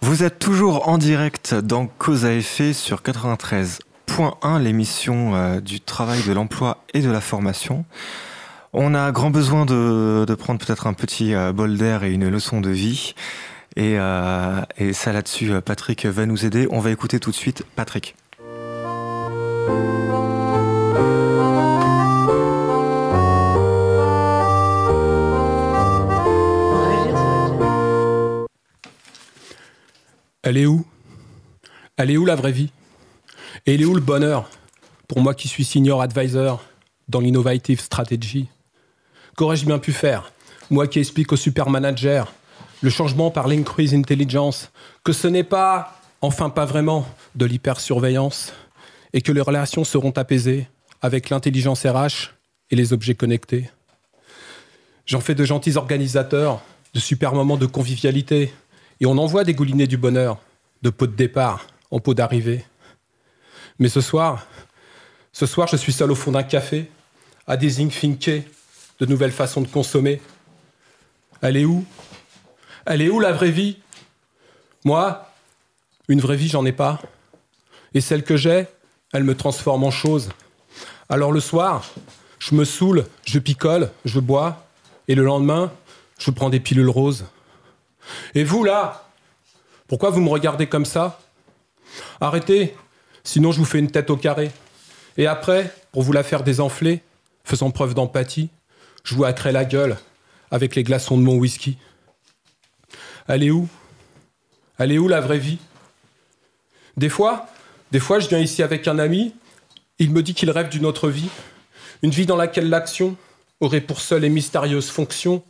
Vous êtes toujours en direct dans Cause à effet sur 93 point 1, l'émission euh, du travail, de l'emploi et de la formation. On a grand besoin de, prendre peut-être un petit euh, bol d'air et une leçon de vie. Et, euh, et ça là-dessus, Patrick va nous aider. On va écouter tout de suite Patrick. Elle est où? Elle est où la vraie vie? Et il est où le bonheur pour moi qui suis senior advisor dans l'innovative strategy? Qu'aurais-je bien pu faire? Moi qui explique au super manager le changement par l'increase intelligence, que ce n'est pas, enfin pas vraiment, de l'hypersurveillance, et que les relations seront apaisées avec l'intelligence RH et les objets connectés. J'en fais de gentils organisateurs, de super moments de convivialité, et on envoie dégouliner du bonheur, de pot de départ en pot d'arrivée. Mais ce soir, ce soir, je suis seul au fond d'un café, à désinfinquer de nouvelles façons de consommer. Elle est où? Elle est où la vraie vie? Moi, une vraie vie, j'en ai pas. Et celle que j'ai, elle me transforme en chose. Alors le soir, je me saoule, je picole, je bois, et le lendemain, je prends des pilules roses. Et vous là Pourquoi vous me regardez comme ça? Arrêtez, Sinon, je vous fais une tête au carré. Et après, pour vous la faire désenfler, faisant preuve d'empathie, je vous hackerai la gueule avec les glaçons de mon whisky. Elle est où? Elle est où la vraie vie? Des fois, des fois, je viens ici avec un ami, il me dit qu'il rêve d'une autre vie, une vie dans laquelle l'action aurait pour seule et mystérieuse fonction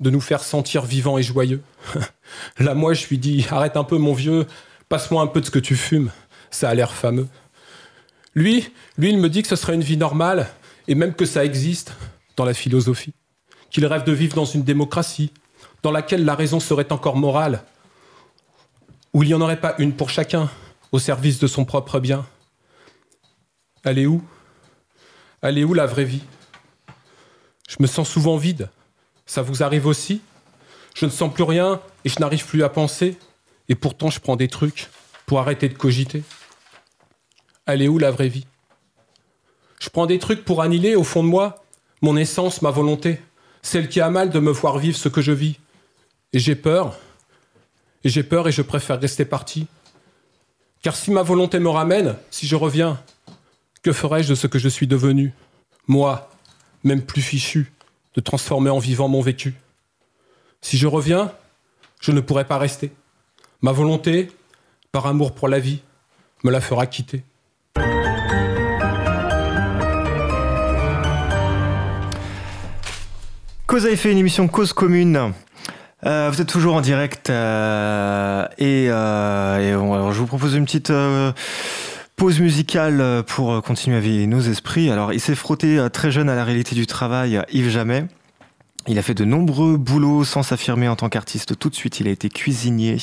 de nous faire sentir vivants et joyeux. <laughs> Là, moi, je lui dis, arrête un peu, mon vieux, passe-moi un peu de ce que tu fumes ça a l'air fameux. Lui, lui, il me dit que ce serait une vie normale, et même que ça existe dans la philosophie, qu'il rêve de vivre dans une démocratie, dans laquelle la raison serait encore morale, où il n'y en aurait pas une pour chacun, au service de son propre bien. Elle est où? Elle est où la vraie vie? Je me sens souvent vide. Ça vous arrive aussi? Je ne sens plus rien et je n'arrive plus à penser, et pourtant je prends des trucs pour arrêter de cogiter. Elle est où la vraie vie? Je prends des trucs pour annihiler au fond de moi mon essence, ma volonté. celle qui a mal de me voir vivre ce que je vis. Et j'ai peur, et j'ai peur et je préfère rester parti. Car si ma volonté me ramène, si je reviens, que ferais-je de ce que je suis devenu? Moi, même plus fichu, de transformer en vivant mon vécu. Si je reviens, je ne pourrai pas rester. Ma volonté, par amour pour la vie, me la fera quitter. Cause à effet, une émission Cause commune. Euh, vous êtes toujours en direct euh, et, euh, je vous propose une petite pause musicale pour continuer à veiller nos esprits. Alors, il s'est frotté très jeune à la réalité du travail, Yves Jamais. Il a fait de nombreux boulots sans s'affirmer en tant qu'artiste tout de suite. Il a été cuisinier,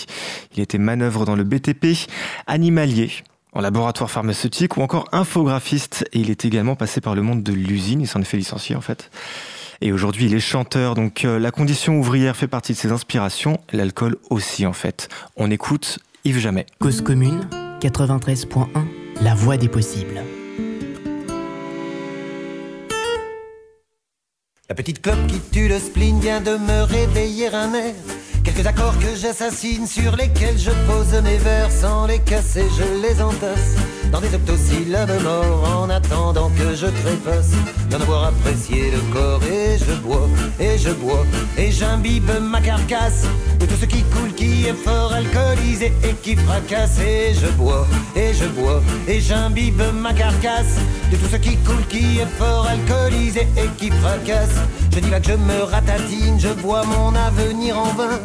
il a été manœuvre dans le BTP, animalier, en laboratoire pharmaceutique ou encore infographiste. Et il est également passé par le monde de l'usine. Il s'en est fait licencier en fait. Et aujourd'hui, il est chanteur. Donc euh, la condition ouvrière fait partie de ses inspirations. L'alcool aussi en fait. On écoute Yves Jamais. Cause commune 93.1 La voix des possibles. La petite clope qui tue le spleen vient de me réveiller un air. Quelques accords que j'assassine sur lesquels je pose mes vers sans les casser, je les entasse dans des octosyllabes morts en attendant que je trépasse. D'en avoir apprécié le corps et je bois et je bois et j'imbibe ma carcasse de tout ce qui coule qui est fort alcoolisé et qui fracasse. Et je bois et je bois et j'imbibe ma carcasse de tout ce qui coule qui est fort alcoolisé et qui fracasse. Je dis là que je me ratatine je vois mon avenir en vain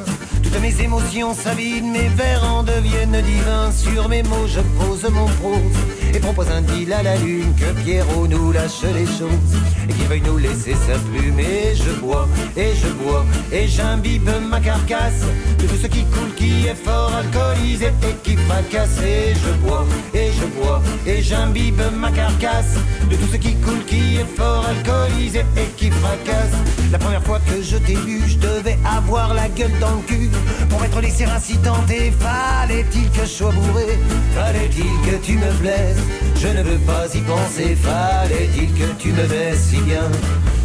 mes émotions s'avident, mes vers en deviennent divins. Sur mes mots, je pose mon prose et propose un deal à la lune que Pierrot nous lâche les choses et qu'il veuille nous laisser sa plume. Et je bois, et je bois, et j'imbibe ma carcasse de tout ce qui coule, qui est fort alcoolisé et qui fracasse. Et je bois, et je bois, et j'imbibe ma carcasse de tout ce qui coule, qui est fort alcoolisé et qui fracasse. La première fois que je t'ai vu, je devais avoir la gueule dans le cul. Pour mettre les serres incitantes et fallait-il que je sois bourré? Fallait-il que tu me plaises Je ne veux pas y penser Fallait-il que tu me baisses si bien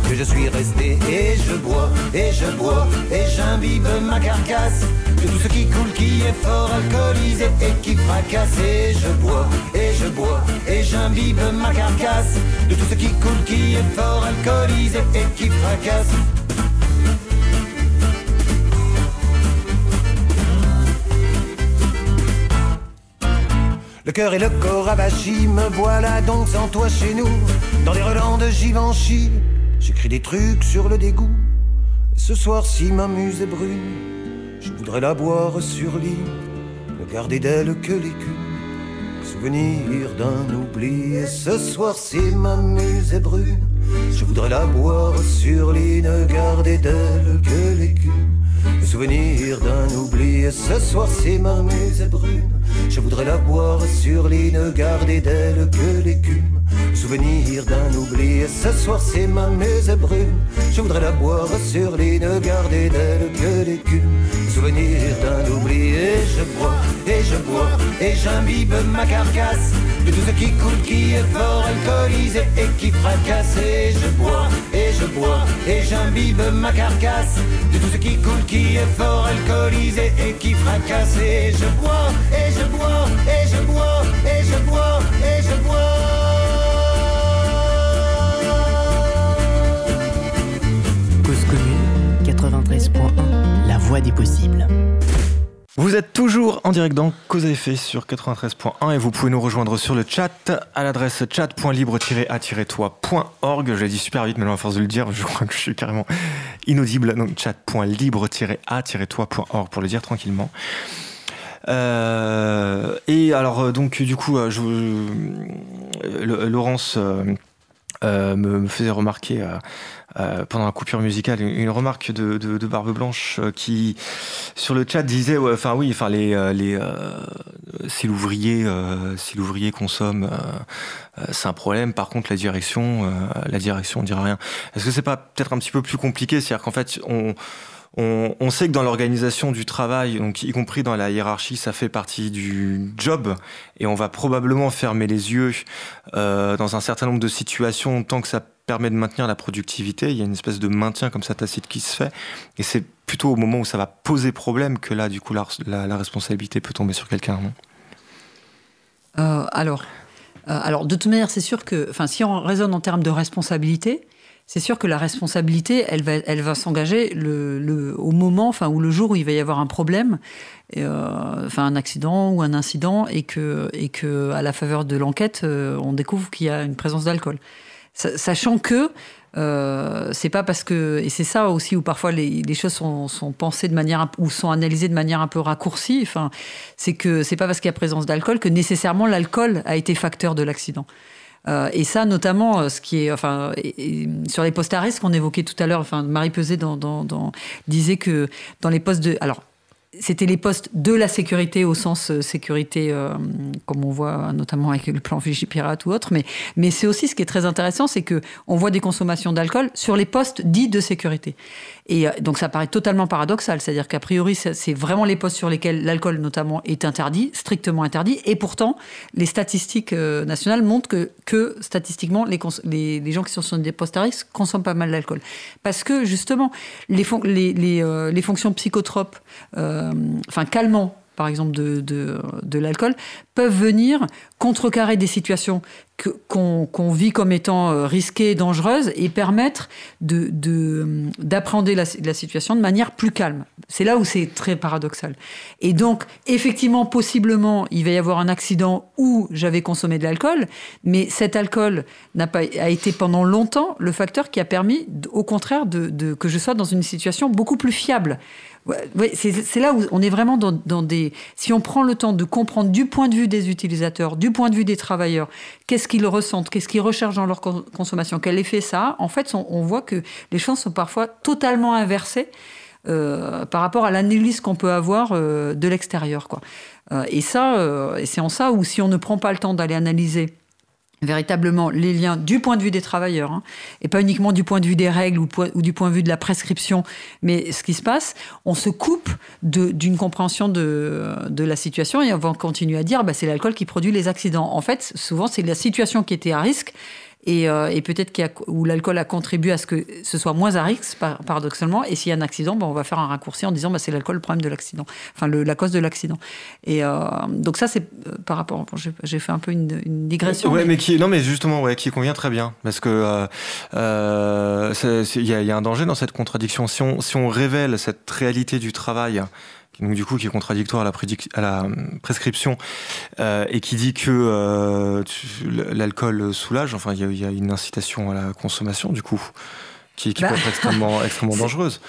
que je suis resté et je bois, et je bois, et j'imbibe ma carcasse de tout ce qui coule, qui est fort alcoolisé et qui fracasse. Et je bois, et je bois, et j'imbibe ma carcasse de tout ce qui coule, qui est fort alcoolisé et qui fracasse. Le cœur et le corps avachis, me voilà donc sans toi chez nous, dans les relents de Givenchy. J'écris des trucs sur le dégoût. Ce soir-ci, ma muse est brune, je voudrais la boire sur lit, ne garder d'elle que l'écume, souvenir d'un oubli. Et ce soir-ci, ma muse est brune, je voudrais la boire sur lit, ne garder d'elle que l'écume souvenir d'un oubli. Ce soir, si ma muse brune, je voudrais la boire sur ne garder d'elle que l'écume. Souvenir d'un oubli. Ce soir, si ma muse brune, je voudrais la boire sur ne garder d'elle que l'écume. Souvenir d'un oubli. Et je bois, et je bois, et j'imbibe ma carcasse de tout ce qui coule, qui est fort alcoolisé et qui fracasse. Et je bois, je bois, et j'imbibe ma carcasse de tout ce qui coule, qui est fort alcoolisé et qui fracasse. Et je bois, et je bois, et je bois, et je bois, et je bois. Cause commune 93.1, la voix des possibles. Vous êtes toujours en direct dans Cause à effet sur 93.1 et vous pouvez nous rejoindre sur le chat à l'adresse chat.libre-a-toi.org. Je l'ai dit super vite, mais à force de le dire, je crois que je suis carrément inaudible. Donc chat.libre-a-toi.org pour le dire tranquillement. Euh, et alors, donc, du coup, je, Laurence euh, me, faisait remarquer euh, euh, pendant la coupure musicale une, remarque de, de, Barbe Blanche qui sur le chat disait enfin oui enfin les, les si l'ouvrier si l'ouvrier consomme c'est un problème. Par contre la direction la direction on dira rien. Est-ce que c'est pas peut-être un petit peu plus compliqué? C'est-à-dire qu'en fait on on, sait que dans l'organisation du travail, donc y compris dans la hiérarchie, ça fait partie du job, et on va probablement fermer les yeux euh, dans un certain nombre de situations tant que ça permet de maintenir la productivité. Il y a une espèce de maintien comme ça tacite qui se fait, et c'est plutôt au moment où ça va poser problème que là, du coup, la, responsabilité peut tomber sur quelqu'un. Euh, alors, euh, alors, de toute manière, c'est sûr que, enfin, si on raisonne en termes de responsabilité, c'est sûr que la responsabilité, elle va, elle va s'engager au moment, enfin, ou le jour où il va y avoir un problème, euh, enfin, un accident ou un incident, et que, et que à la faveur de l'enquête, euh, on découvre qu'il y a une présence d'alcool. Sachant que euh, c'est pas parce que et c'est ça aussi où parfois les, les choses sont, sont, pensées de manière ou sont analysées de manière un peu raccourcie. Enfin, c'est que c'est pas parce qu'il y a présence d'alcool que nécessairement l'alcool a été facteur de l'accident. Euh, et ça, notamment, euh, ce qui est, enfin, sur les postes à risque qu'on évoquait tout à l'heure, enfin, Marie Peset disait que dans les postes de, alors c'était les postes de la sécurité au sens euh, sécurité, comme on voit notamment avec le plan Vigipirate ou autre. Mais, mais c'est aussi ce qui est très intéressant, c'est que on voit des consommations d'alcool sur les postes dits de sécurité. Et euh, donc ça paraît totalement paradoxal, c'est-à-dire qu'a priori c'est vraiment les postes sur lesquels l'alcool notamment est interdit, strictement interdit, et pourtant les statistiques nationales montrent que, que statistiquement les, gens qui sont sur des postes à risque consomment pas mal d'alcool. Parce que justement les, les fonctions psychotropes euh, enfin calmants, par exemple de, de, l'alcool, peuvent venir contrecarrer des situations qu'on vit comme étant euh, risquées dangereuses et permettre d'appréhender de, la, la, situation de manière plus calme. C'est là où c'est très paradoxal. Et donc, effectivement, possiblement, il va y avoir un accident où j'avais consommé de l'alcool, mais cet alcool pas a été pendant longtemps le facteur qui a permis, au contraire, de, que je sois dans une situation beaucoup plus fiable. C'est là où on est vraiment dans, des. Si on prend le temps de comprendre du point de vue des utilisateurs, du point de vue des travailleurs, qu'est-ce qu'ils ressentent, qu'est-ce qu'ils recherchent dans leur consommation, quel effet ça a, en fait, on, voit que les choses sont parfois totalement inversées euh, par rapport à l'analyse qu'on peut avoir euh, de l'extérieur. Quoi. Euh, et ça, c'est en ça où si on ne prend pas le temps d'aller analyser véritablement les liens du point de vue des travailleurs, hein, et pas uniquement du point de vue des règles ou, du point de vue de la prescription, mais ce qui se passe, on se coupe d'une compréhension de, de, la situation et on va continuer à dire bah, c'est l'alcool qui produit les accidents. En fait, souvent, c'est la situation qui était à risque et, euh, et peut-être qu où l'alcool a contribué à ce que ce soit moins à risque, paradoxalement. Et s'il y a un accident, ben, on va faire un raccourci en disant bah, c'est l'alcool le problème de l'accident, enfin le, la cause de l'accident. Et euh, donc ça, c'est euh, par rapport. J'ai fait un peu une, une digression. Ouais, mais... qui non, mais justement, ouais, qui convient très bien, parce que il y, y, a un danger dans cette contradiction. Si on, si on révèle cette réalité du travail donc du coup qui est contradictoire à la, à la euh, prescription euh, et qui dit que euh, l'alcool soulage. Enfin, il y, a une incitation à la consommation du coup qui, qui bah. peut être extrêmement, <laughs> extrêmement dangereuse.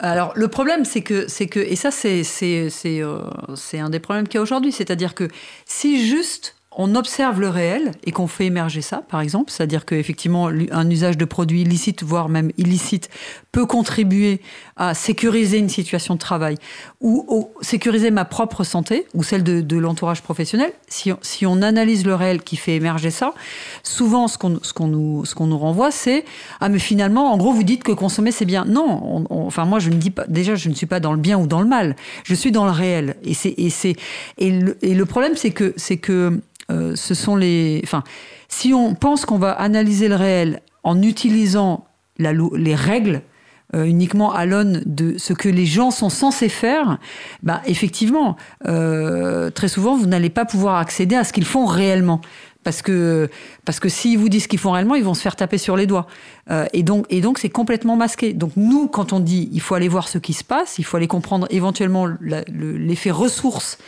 Alors le problème, c'est que, c'est que, et ça c'est c'est c'est un des problèmes qu'il y a aujourd'hui, c'est-à-dire que si juste on observe le réel et qu'on fait émerger ça, par exemple, c'est-à-dire qu'effectivement, un usage de produits illicites, voire même illicite, peut contribuer à sécuriser une situation de travail ou, sécuriser ma propre santé ou celle de, l'entourage professionnel. Si, on analyse le réel qui fait émerger ça, souvent ce qu'on nous, ce qu'on nous renvoie, c'est ah mais finalement, en gros, vous dites que consommer c'est bien. Non, enfin moi je ne dis pas. Déjà, je ne suis pas dans le bien ou dans le mal. Je suis dans le réel. Et c'est et c'est le, et le problème c'est que c'est que euh, ce sont les. Enfin, si on pense qu'on va analyser le réel en utilisant les règles euh, uniquement à l'aune de ce que les gens sont censés faire, bah, effectivement, euh, très souvent, vous n'allez pas pouvoir accéder à ce qu'ils font réellement. Parce que, parce que s'ils vous disent ce qu'ils font réellement, ils vont se faire taper sur les doigts. et donc, et donc, c'est complètement masqué. Donc, nous, quand on dit il faut aller voir ce qui se passe, il faut aller comprendre éventuellement l'effet ressource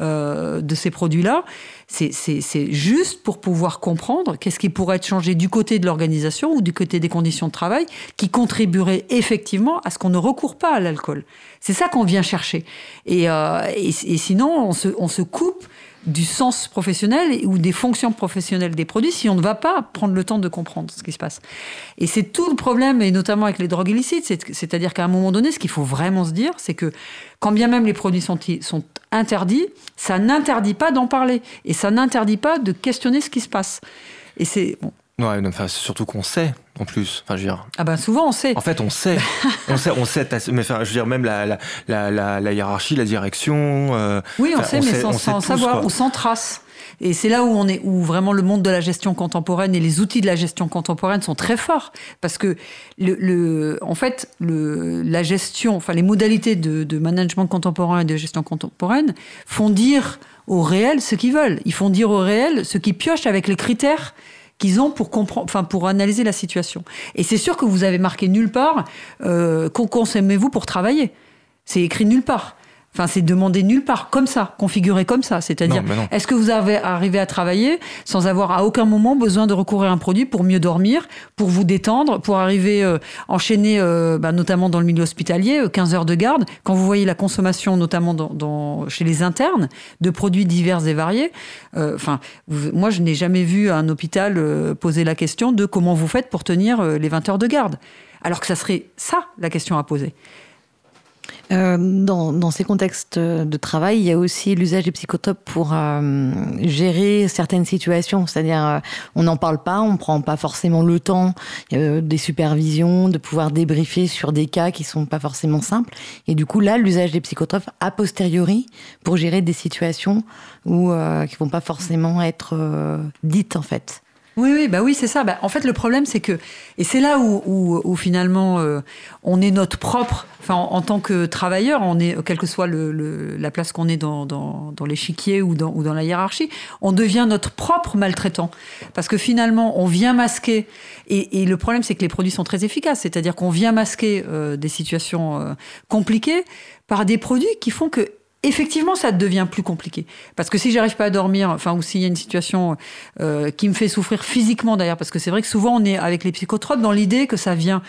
euh, de ces produits-là. C'est juste pour pouvoir comprendre qu'est-ce qui pourrait être changé du côté de l'organisation ou du côté des conditions de travail qui contribuerait effectivement à ce qu'on ne recourt pas à l'alcool. C'est ça qu'on vient chercher. Et, euh, et, sinon, on se, on se coupe du sens professionnel ou des fonctions professionnelles des produits si on ne va pas prendre le temps de comprendre ce qui se passe. Et c'est tout le problème, et notamment avec les drogues illicites, c'est-à-dire qu'à un moment donné, ce qu'il faut vraiment se dire, c'est que quand bien même les produits sont, sont interdits, ça n'interdit pas d'en parler, et ça n'interdit pas de questionner ce qui se passe. Et c'est Ouais, enfin, surtout qu'on sait, en plus. Enfin, je veux dire. Ah ben souvent on sait. En fait, on sait. <laughs> on sait, on sait. Mais enfin, je veux dire, même la, la, la, la hiérarchie, la direction. Euh, oui, on sait, mais sans, sans savoir ou sans trace. Et c'est là où on est, où vraiment le monde de la gestion contemporaine et les outils de la gestion contemporaine sont très forts, parce que le, le en fait, le, la gestion, enfin les modalités de, de, management contemporain et de gestion contemporaine font dire au réel ce qu'ils veulent. Ils font dire au réel ce qu'ils piochent avec les critères qu'ils ont pour comprendre, enfin pour analyser la situation. Et c'est sûr que vous avez marqué nulle part euh, qu'on consommez-vous pour travailler. C'est écrit nulle part. Enfin, c'est demandé nulle part, comme ça, configuré comme ça. C'est-à-dire, est-ce que vous avez arrivé à travailler sans avoir à aucun moment besoin de recourir à un produit pour mieux dormir, pour vous détendre, pour arriver euh, enchaîner, euh, bah, notamment dans le milieu hospitalier, 15 euh, heures de garde? Quand vous voyez la consommation, notamment dans, chez les internes, de produits divers et variés, enfin, moi, je n'ai jamais vu un hôpital poser la question de comment vous faites pour tenir les 20 heures de garde. Alors que ça serait ça la question à poser. Euh, dans, ces contextes de travail, il y a aussi l'usage des psychotopes pour euh, gérer certaines situations. C'est-à-dire, euh, on n'en parle pas, on ne prend pas forcément le temps des supervisions, de pouvoir débriefer sur des cas qui sont pas forcément simples. Et du coup, là, l'usage des psychotropes a posteriori pour gérer des situations où, qui vont pas forcément être dites, en fait. Oui, oui, bah oui, c'est ça. Bah, en fait, le problème, c'est que, et c'est là où, où, finalement, euh, on est notre propre, enfin, en, tant que travailleur, on est, quelle que soit le, la place qu'on est dans, dans, dans l'échiquier ou dans, ou dans la hiérarchie, on devient notre propre maltraitant. Parce que finalement, on vient masquer, et, et le problème, c'est que les produits sont très efficaces, c'est-à-dire qu'on vient masquer euh, des situations euh, compliquées par des produits qui font que effectivement, ça devient plus compliqué. Parce que si j'arrive pas à dormir, enfin, ou s'il y a une situation euh, qui me fait souffrir physiquement d'ailleurs, parce que c'est vrai que souvent on est avec les psychotropes dans l'idée que ça vient,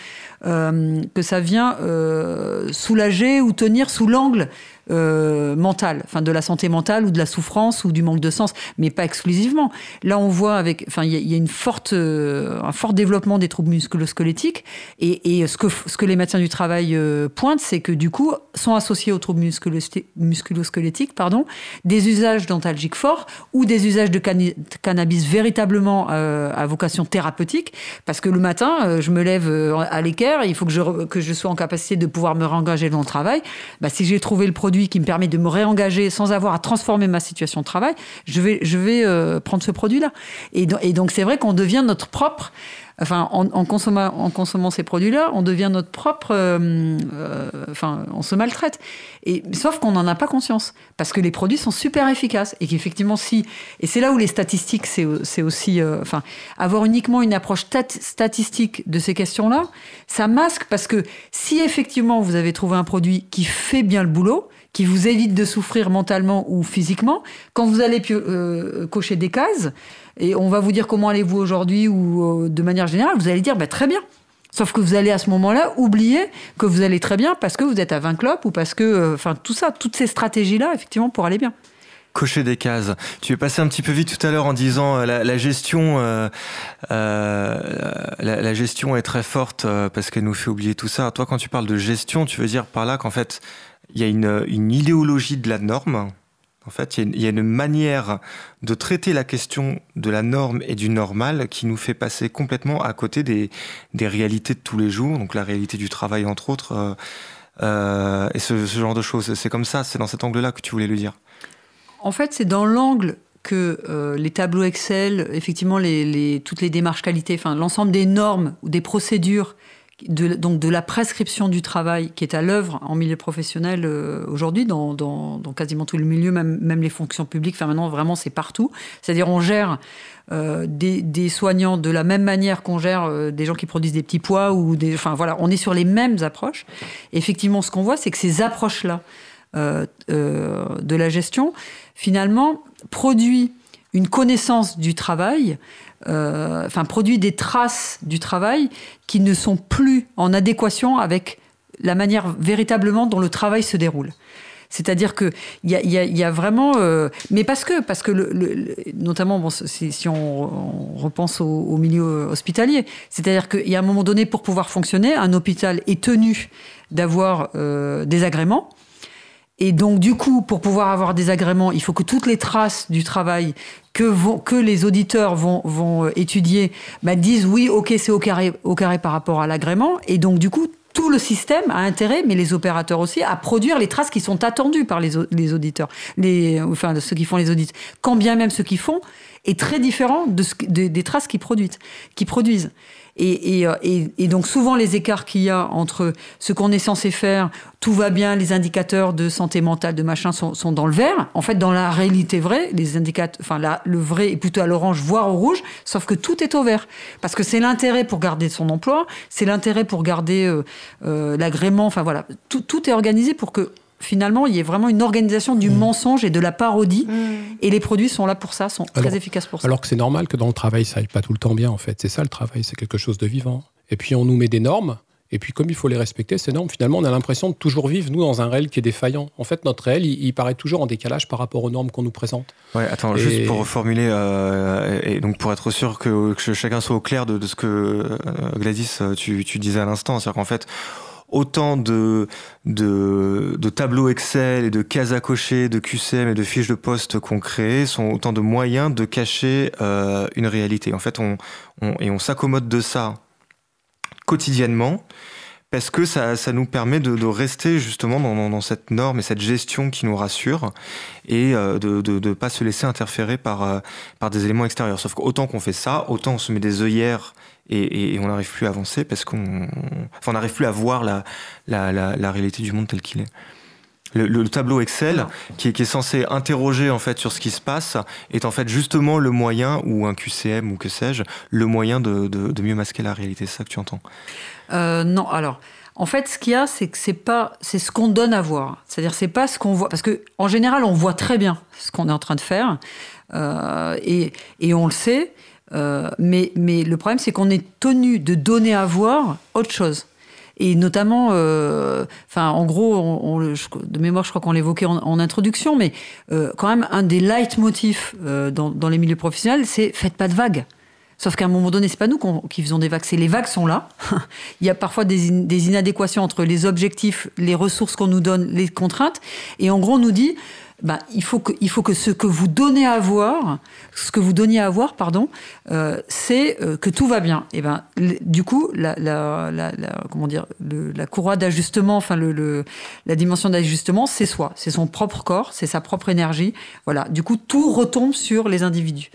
euh, que ça vient euh, soulager ou tenir sous l'angle euh, mentale, enfin de la santé mentale ou de la souffrance ou du manque de sens, mais pas exclusivement. Là, on voit avec, enfin, il y, a une forte, euh, un fort développement des troubles musculo-squelettiques et, ce que ce que les médecins du travail euh, pointent, c'est que du coup sont associés aux troubles musculo-squelettiques, pardon, des usages dentalgiques forts ou des usages de cannabis véritablement à vocation thérapeutique, parce que le matin, je me lève à l'équerre, il faut que je que je sois en capacité de pouvoir me réengager dans le travail. Bah, si j'ai trouvé le produit qui me permet de me réengager sans avoir à transformer ma situation de travail, je vais, je vais euh, prendre ce produit-là. Et, donc, c'est vrai qu'on devient notre propre. Enfin, en, consommant, en consommant ces produits-là, on devient notre propre. Euh, euh, enfin, on se maltraite. Et, sauf qu'on n'en a pas conscience. Parce que les produits sont super efficaces. Et qu'effectivement, si. Et c'est là où les statistiques, c'est aussi. enfin, avoir uniquement une approche statistique de ces questions-là, ça masque. Parce que si effectivement vous avez trouvé un produit qui fait bien le boulot, qui vous évite de souffrir mentalement ou physiquement. Quand vous allez euh, cocher des cases, et on va vous dire comment allez-vous aujourd'hui ou euh, de manière générale, vous allez dire bah, très bien. Sauf que vous allez à ce moment-là oublier que vous allez très bien parce que vous êtes à 20 clopes ou parce que, euh, enfin, tout ça, toutes ces stratégies-là, effectivement, pour aller bien cocher des cases. Tu es passé un petit peu vite tout à l'heure en disant la, gestion, la, gestion est très forte parce qu'elle nous fait oublier tout ça. Toi, quand tu parles de gestion, tu veux dire par là qu'en fait, il y a une, idéologie de la norme. En fait, il y, a une, manière de traiter la question de la norme et du normal qui nous fait passer complètement à côté des, réalités de tous les jours, donc la réalité du travail entre autres, euh, euh, et ce, genre de choses. C'est comme ça, c'est dans cet angle-là que tu voulais le dire. En fait, c'est dans l'angle que euh, les tableaux Excel, effectivement, toutes les démarches qualité, enfin l'ensemble des normes ou des procédures de, donc de la prescription du travail qui est à l'œuvre en milieu professionnel euh, aujourd'hui, dans, quasiment tous les milieux, même, les fonctions publiques. Enfin, maintenant, vraiment, c'est partout. C'est-à-dire, on gère euh, des, soignants de la même manière qu'on gère euh, des gens qui produisent des petits pois ou des. Enfin, voilà, on est sur les mêmes approches. effectivement, ce qu'on voit, c'est que ces approches-là de la gestion, finalement, produit une connaissance du travail euh, enfin, produit des traces du travail qui ne sont plus en adéquation avec la manière véritablement dont le travail se déroule. C'est-à-dire que il y, a, vraiment, euh, mais parce que parce que notamment si, on, repense au, milieu hospitalier, c'est-à-dire qu'il y a un moment donné pour pouvoir fonctionner, un hôpital est tenu d'avoir euh, des agréments. Et donc, du coup, pour pouvoir avoir des agréments, il faut que toutes les traces du travail que, vont, que les auditeurs vont, vont étudier bah, disent oui, ok, c'est au carré, au carré par rapport à l'agrément. Et donc, du coup, tout le système a intérêt, mais les opérateurs aussi, à produire les traces qui sont attendues par les, auditeurs, les, enfin ceux qui font les audits. Quand bien même ceux qui font est très différent de des traces qu'ils. Qui produisent. Euh, et, et, donc souvent les écarts qu'il y a entre ce qu'on est censé faire, tout va bien, les indicateurs de santé mentale, de machin sont, sont dans le vert. En fait, dans la réalité vraie, les indicateurs, enfin là, le vrai est plutôt à l'orange, voire au rouge, sauf que tout est au vert. Parce que c'est l'intérêt pour garder son emploi, c'est l'intérêt pour garder euh, euh, l'agrément, enfin voilà, tout, tout est organisé pour que finalement, il y a vraiment une organisation du mm. mensonge et de la parodie. Mm. Et les produits sont là pour ça, sont très efficaces pour ça. Alors que c'est normal que dans le travail, ça aille pas tout le temps bien, en fait. C'est ça le travail, c'est quelque chose de vivant. Et puis on nous met des normes. Et puis, comme il faut les respecter, ces normes, finalement, on a l'impression de toujours vivre, nous, dans un réel qui est défaillant. En fait, notre réel, il, paraît toujours en décalage par rapport aux normes qu'on nous présente. Ouais, attends, juste pour reformuler, euh, et donc pour être sûr que, chacun soit au clair de, ce que euh, Gladys, tu, tu disais à l'instant, c'est-à-dire qu'en fait, autant de, tableaux Excel et de cases à cocher, de QCM et de fiches de poste qu'on crée sont autant de moyens de cacher euh, une réalité. En fait, on, et on s'accommode de ça quotidiennement parce que ça, ça nous permet de, rester justement dans, dans, cette norme et cette gestion qui nous rassure et euh, de ne pas se laisser interférer par, euh, par des éléments extérieurs. Sauf qu'autant qu'on fait ça, autant on se met des œillères et, on n'arrive plus à avancer parce qu'on enfin, on n'arrive plus à voir la, la, la, réalité du monde tel qu'il est. Le, tableau Excel, qui est, qui est, censé interroger en fait sur ce qui se passe, est en fait justement le moyen, ou un QCM ou que sais-je, le moyen de, de, mieux masquer la réalité. C'est ça que tu entends? Euh, Non, alors. En fait, ce qu'il y a, c'est que c'est pas, c'est ce qu'on donne à voir. C'est-à-dire, c'est pas ce qu'on voit, parce que en général, on voit très bien ce qu'on est en train de faire, euh, et, et, on le sait. Euh, mais, le problème, c'est qu'on est tenu de donner à voir autre chose. Et notamment, euh, en gros, de mémoire, je crois qu'on l'évoquait en, introduction, mais euh, quand même, un des leitmotifs dans, dans, les milieux professionnels, c'est faites pas de vagues. Sauf qu'à un moment donné, c'est pas nous qui faisons des vagues, c'est les vagues sont là. <laughs> Il y a parfois des, inadéquations entre les objectifs, les ressources qu'on nous donne, les contraintes. Et en gros, on nous dit, bah, il, faut que, il faut que ce que vous donnez à voir, ce que vous donniez à voir, pardon, euh, c'est euh, que tout va bien. Et ben, du coup, la, la, la, comment dire, la courroie d'ajustement, enfin le, la dimension d'ajustement, c'est soi, c'est son propre corps, c'est sa propre énergie. Voilà. Du coup, tout retombe sur les individus.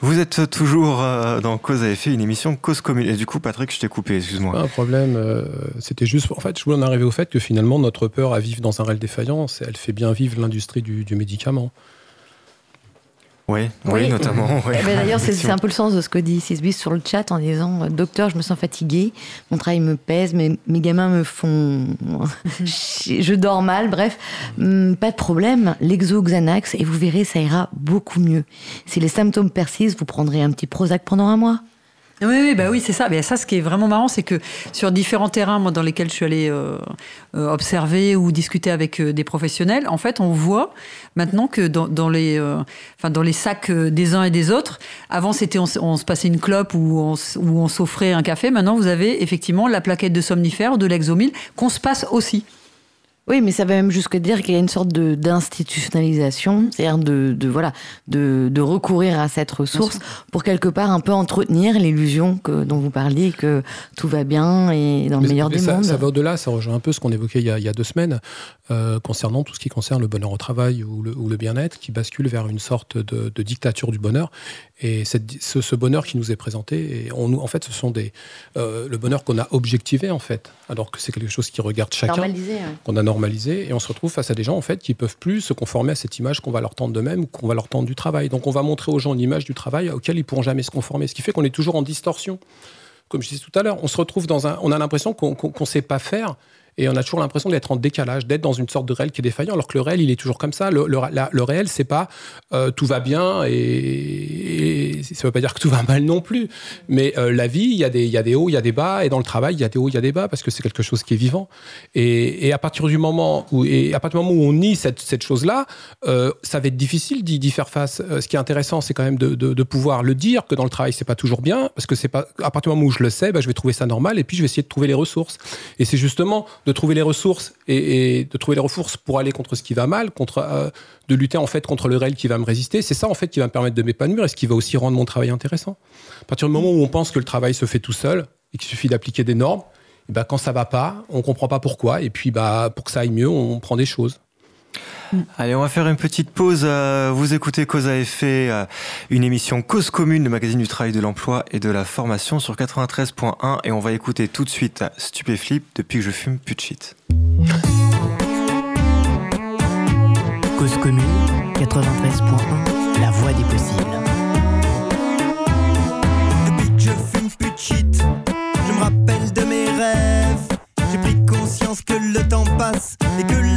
Vous êtes toujours euh, dans Cause à effet, une émission Cause commune. Et du coup, Patrick, je t'ai coupé, excuse-moi. Pas un problème. Euh, c'était juste. En fait, je voulais en arriver au fait que finalement, notre peur à vivre dans un réel défaillant, elle fait bien vivre l'industrie du, du médicament. Oui, oui, notamment. Eh ben, d'ailleurs, c'est un peu le sens de ce que dit Sisbis sur le chat en disant euh, Docteur, je me sens fatigué, mon travail me pèse, mes, mes gamins me font. <laughs> je dors mal, bref, hmm, pas de problème. L'exo Xanax, et vous verrez, ça ira beaucoup mieux. Si les symptômes persistent, vous prendrez un petit Prozac pendant un mois. Oui, oui, bah oui, c'est ça. Mais ça, ce qui est vraiment marrant, c'est que sur différents terrains, moi, dans lesquels je suis allée euh, euh, observer ou discuter avec euh, des professionnels, en fait, on voit maintenant que dans, dans les, enfin, dans les sacs des uns et des autres, avant, c'était on, se passait une clope ou on, ou on s'offrait un café. Maintenant, vous avez effectivement la plaquette de somnifère ou de l'exomile qu'on se passe aussi. Oui, mais ça va même jusqu'à dire qu'il y a une sorte d'institutionnalisation, c'est-à-dire de, de, voilà, de, de, recourir à cette ressource pour quelque part un peu entretenir l'illusion dont vous parliez que tout va bien et dans le meilleur des mondes. Ça va au-delà, ça rejoint un peu ce qu'on évoquait il y, a, il y, a, deux semaines euh, concernant tout ce qui concerne le bonheur au travail ou le, bien-être, qui bascule vers une sorte de, de dictature du bonheur. Et cette, ce, ce, bonheur qui nous est présenté, et on, en fait, ce sont des euh, le bonheur qu'on a objectivé en fait, alors que c'est quelque chose qui regarde chacun, qu'on a normalisé, et on se retrouve face à des gens en fait qui peuvent plus se conformer à cette image qu'on va leur tendre d'eux-mêmes ou qu'on va leur tendre du travail. Donc on va montrer aux gens une image du travail auquel ils pourront jamais se conformer, ce qui fait qu'on est toujours en distorsion. Comme je disais tout à l'heure, on se retrouve dans un, on a l'impression qu'on ne sait pas faire et on a toujours l'impression d'être en décalage, d'être dans une sorte de réel qui est défaillant, alors que le réel, il est toujours comme ça. Le, le, le réel, c'est pas euh, tout va bien et, et ça veut pas dire que tout va mal non plus, mais euh, la vie, il y, a des, y a des hauts, il y a des bas, et dans le travail, il y a des hauts, il y a des bas, parce que c'est quelque chose qui est vivant. Et, à partir du moment où, et à partir du moment où on nie cette, cette chose-là, euh, ça va être difficile d'y faire face. Ce qui est intéressant, c'est quand même de, de, pouvoir le dire que dans le travail, c'est pas toujours bien, parce que c'est pas à partir du moment où je le sais, bah, je vais trouver ça normal, et puis je vais essayer de trouver les ressources. Et c'est justement de trouver les ressources et, de trouver les ressources pour aller contre ce qui va mal, contre de lutter en fait contre le réel qui va me résister. C'est ça en fait qui va me permettre de m'épanouir et ce qui va aussi rendre mon travail intéressant. À partir du moment où on pense que le travail se fait tout seul et qu'il suffit d'appliquer des normes, et ben quand ça va pas, on comprend pas pourquoi et puis bah pour que ça aille mieux, on prend des choses. Allez, on va faire une petite pause. Euh, vous écoutez Cause à effet, euh, une émission Cause commune, le magazine du travail, de l'emploi et de la formation sur 93.1 et on va écouter tout de suite Stupéflip depuis que je fume plus de shit. Cause commune 93.1, la voix des possibles. Depuis que je fume plus de shit, je me rappelle de mes rêves. J'ai pris conscience que le temps passe et que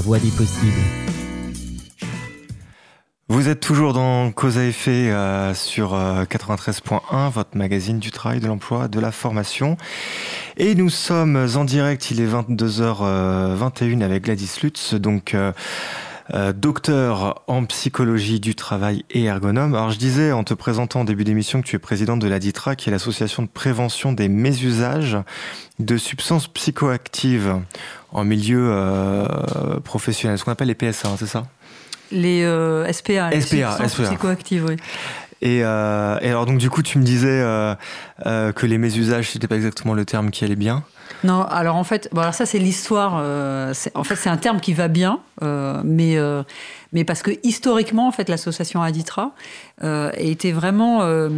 la voix des possibles. Vous êtes toujours dans Cause à effet euh, sur euh, 93.1, votre magazine du travail, de l'emploi, de la formation. Et nous sommes en direct, il est 22h21 avec Gladys Lutz, donc euh, euh, docteur en psychologie du travail et ergonome. Alors je disais en te présentant en début d'émission que tu es présidente de la DITRA, qui est l'association de prévention des mésusages de substances psychoactives en milieu euh, professionnel, ce qu'on appelle les PSA, hein, c'est ça? Les euh, SPA, les SPA, substances SPA. psychoactives, oui. Et, euh, et alors donc du coup tu me disais euh, euh, que les mésusages c'était pas exactement le terme qui allait bien. Non, alors en fait, bon, alors ça c'est l'histoire. en fait, c'est un terme qui va bien, mais mais parce que historiquement, en fait, l'association Aditra euh, était vraiment euh,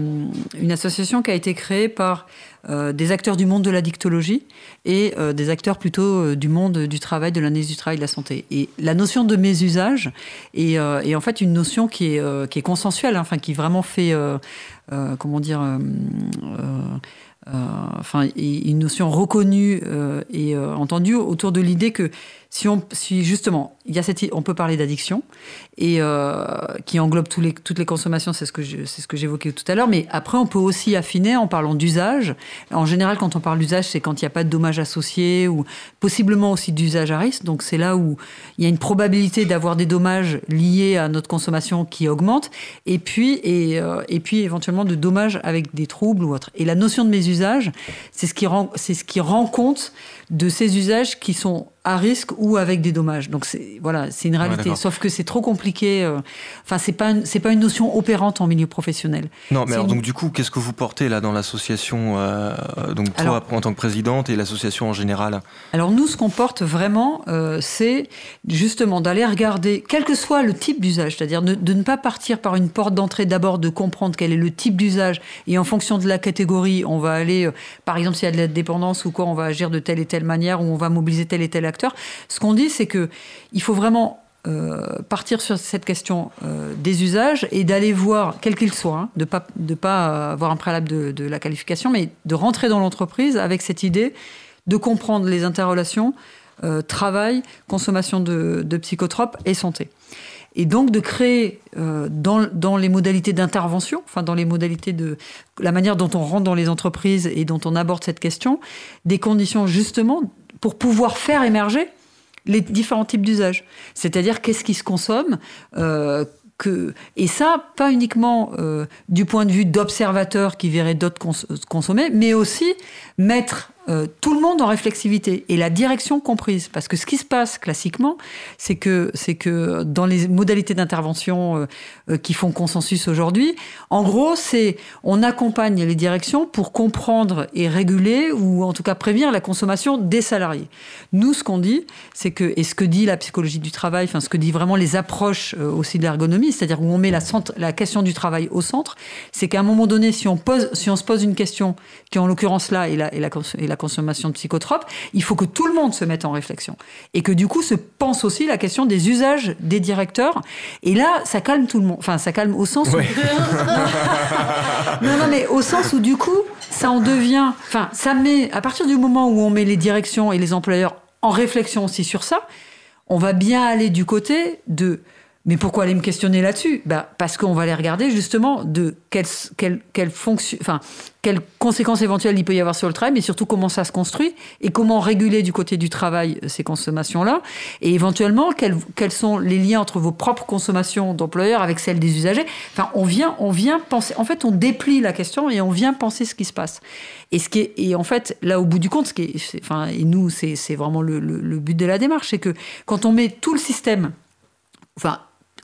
une association qui a été créée par euh, des acteurs du monde de la dictologie et euh, des acteurs plutôt du monde du travail, de l'analyse du travail, de la santé. Et la notion de mésusage est, est en fait une notion qui est, qui est consensuelle, hein, enfin qui vraiment fait, comment dire, enfin une notion reconnue et entendue autour de l'idée que si, on, si justement, il y a cette, on peut parler d'addiction, et euh, qui englobe tous les, toutes les consommations, c'est ce que c'est ce que j'évoquais tout à l'heure. Mais après, on peut aussi affiner en parlant d'usage. En général, quand on parle d'usage, c'est quand il n'y a pas de dommages associés ou possiblement aussi d'usage à risque. Donc c'est là où il y a une probabilité d'avoir des dommages liés à notre consommation qui augmente, et puis et, euh, et puis éventuellement de dommages avec des troubles ou autres. Et la notion de mes usages, c'est ce qui rend c'est ce qui rend compte de ces usages qui sont à risque ou avec des dommages. Donc c'est voilà, c'est une réalité. Sauf que c'est trop compliqué. Euh, enfin, c'est pas c'est pas une notion opérante en milieu professionnel. Non, mais alors donc du coup, qu'est-ce que vous portez là dans l'association euh, Donc toi, en tant que présidente et l'association en général? Alors nous, ce qu'on porte vraiment, euh, c'est justement d'aller regarder, quel que soit le type d'usage, c'est-à-dire de, de, ne pas partir par une porte d'entrée d'abord, de comprendre quel est le type d'usage et en fonction de la catégorie, on va aller, par exemple, s'il y a de la dépendance ou quoi, on va agir de telle et telle manière ou on va mobiliser tel et tel acteur. Ce qu'on dit, c'est que il faut vraiment euh, partir sur cette question euh, des usages et d'aller voir, quel qu'il soit, hein, de ne pas, pas avoir un préalable de, la qualification, mais de rentrer dans l'entreprise avec cette idée de comprendre les interrelations euh, travail, consommation de, de, psychotropes et santé. Et donc de créer dans, dans, les modalités d'intervention, enfin dans les modalités de la manière dont on rentre dans les entreprises et dont on aborde cette question, des conditions justement pour pouvoir faire émerger les différents types d'usages. C'est-à-dire qu'est-ce qui se consomme euh, que, et ça, pas uniquement euh, du point de vue d'observateurs qui verraient d'autres consommer, mais aussi mettre euh, tout le monde en réflexivité et la direction comprise. Parce que ce qui se passe classiquement, c'est que, c'est que dans les modalités d'intervention euh, euh, qui font consensus aujourd'hui, en gros, c'est on accompagne les directions pour comprendre et réguler ou en tout cas prévenir la consommation des salariés. Nous, ce qu'on dit, c'est que, et ce que dit la psychologie du travail, enfin ce que dit vraiment les approches aussi de l'ergonomie, c'est-à-dire où on met la, question du travail au centre, c'est qu'à un moment donné, si on, se pose une question, qui en l'occurrence là est est la, la la consommation de psychotropes, il faut que tout le monde se mette en réflexion. Et que du coup se pense aussi la question des usages des directeurs. Et là, ça calme tout le monde. Enfin, ça calme au sens où... <laughs> non, non, mais au sens où du coup, ça en devient... Enfin, ça met... À partir du moment où on met les directions et les employeurs en réflexion aussi sur ça, on va bien aller du côté de mais pourquoi aller me questionner là-dessus? Bah, Parce qu'on va aller regarder justement de quelles, quelles, quelles, conséquences éventuelles il peut y avoir sur le travail, mais surtout comment ça se construit et comment réguler du côté du travail euh, ces consommations-là. Et éventuellement, quels, quels sont les liens entre vos propres consommations d'employeurs avec celles des usagers? Enfin, on vient, on vient penser. En fait, on déplie la question et on vient penser ce qui se passe. Et, ce qui est, et en fait, là, au bout du compte, ce qui enfin, et nous, c'est vraiment le, le, le but de la démarche, c'est que quand on met tout le système, enfin,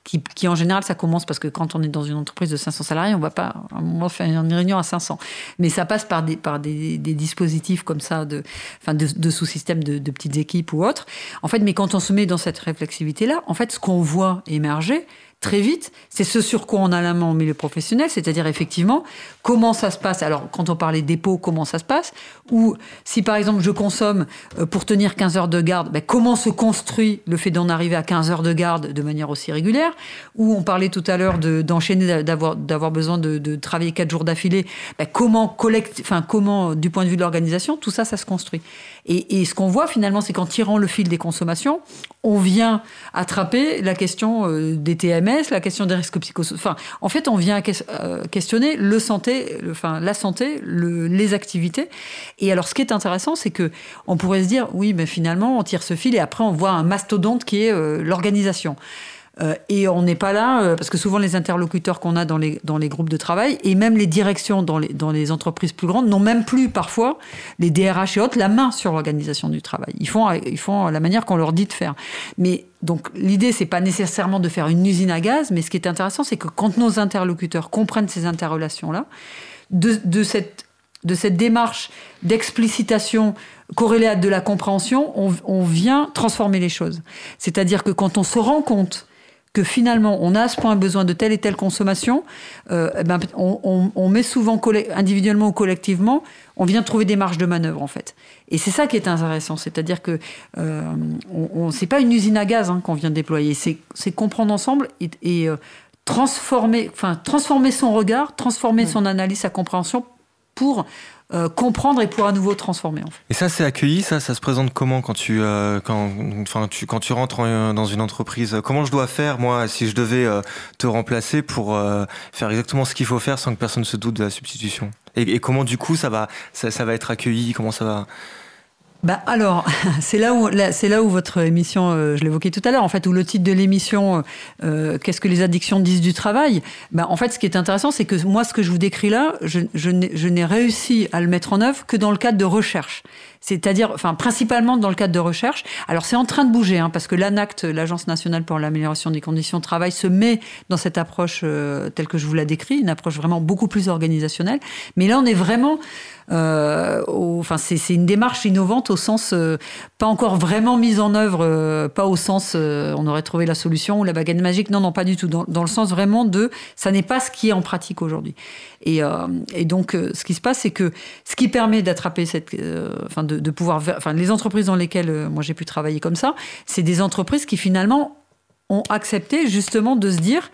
qui, en général, ça commence parce que quand on est dans une entreprise de 500 salariés, on ne va pas à un moment faire une réunion à 500. Mais ça passe par des, par des, dispositifs comme ça, de, enfin de, sous-systèmes de, de, petites équipes ou autres. En fait, mais quand on se met dans cette réflexivité-là, en fait, ce qu'on voit émerger, très vite, c'est ce sur quoi on a la main au milieu professionnel, c'est-à-dire effectivement comment ça se passe. Alors quand on parlait dépôt, comment ça se passe Ou si par exemple je consomme euh, pour tenir 15 heures de garde, ben, comment se construit le fait d'en arriver à 15 heures de garde de manière aussi régulière Ou on parlait tout à l'heure d'enchaîner, d'avoir, besoin de, travailler 4 jours d'affilée, ben, comment collecte, enfin comment du point de vue de l'organisation, tout ça, ça se construit. Et, ce qu'on voit finalement, c'est qu'en tirant le fil des consommations, on vient attraper la question euh, des TMS, la question des risques psychosociaux. Enfin, en fait, on vient euh, questionner le santé, enfin, la santé, les activités. Et alors, ce qui est intéressant, c'est que on pourrait se dire, oui, mais finalement, on tire ce fil et après, on voit un mastodonte qui est euh, l'organisation. Euh, et on n'est pas là, euh, parce que souvent les interlocuteurs qu'on a dans les, dans les groupes de travail, et même les directions dans les, dans les entreprises plus grandes, n'ont même plus parfois, les DRH et autres, la main sur l'organisation du travail. Ils font, ils font la manière qu'on leur dit de faire. Mais donc l'idée, c'est pas nécessairement de faire une usine à gaz, mais ce qui est intéressant, c'est que quand nos interlocuteurs comprennent ces interrelations-là, de, de cette de cette démarche d'explicitation corrélée à de la compréhension, on, vient transformer les choses. C'est-à-dire que quand on se rend compte que finalement on a à ce point besoin de telle et telle consommation, euh, eh ben, on, met souvent individuellement ou collectivement, on vient trouver des marges de manœuvre en fait. Et c'est ça qui est intéressant, c'est-à-dire que euh, on, c'est pas une usine à gaz hein, qu'on vient déployer, c'est comprendre ensemble et, euh, transformer, enfin transformer son regard, transformer son analyse, sa compréhension pour euh, comprendre et pour à nouveau transformer. En fait. Et ça, c'est accueilli, ça, ça se présente comment quand tu, euh, quand, enfin, tu, quand tu rentres dans une entreprise? Comment je dois faire, moi, si je devais euh, te remplacer pour faire exactement ce qu'il faut faire sans que personne se doute de la substitution? Et, comment, du coup, ça va, ça, ça va être accueilli? Comment ça va? Bah alors, <laughs> c'est là où c'est là où votre émission, euh, je l'évoquais tout à l'heure, en fait, où le titre de l'émission, euh, qu'est-ce que les addictions disent du travail? Bah, en fait, ce qui est intéressant, c'est que moi, ce que je vous décris là, je, je n'ai réussi à le mettre en œuvre que dans le cadre de recherche c'est-à-dire, enfin, principalement dans le cadre de recherche. Alors, c'est en train de bouger, hein, parce que l'ANACT, l'Agence nationale pour l'amélioration des conditions de travail, se met dans cette approche euh, telle que je vous la décris, une approche vraiment beaucoup plus organisationnelle. Mais là, on est vraiment, euh, c'est une démarche innovante au sens euh, pas encore vraiment mise en œuvre, pas au sens on aurait trouvé la solution ou la baguette magique. Non, non, pas du tout. Dans, dans le sens vraiment de, ça n'est pas ce qui est en pratique aujourd'hui. Et, et, donc, ce qui se passe, c'est que ce qui permet d'attraper cette, enfin, de, pouvoir, enfin, les entreprises dans lesquelles euh, moi j'ai pu travailler comme ça, c'est des entreprises qui finalement ont accepté justement de se dire,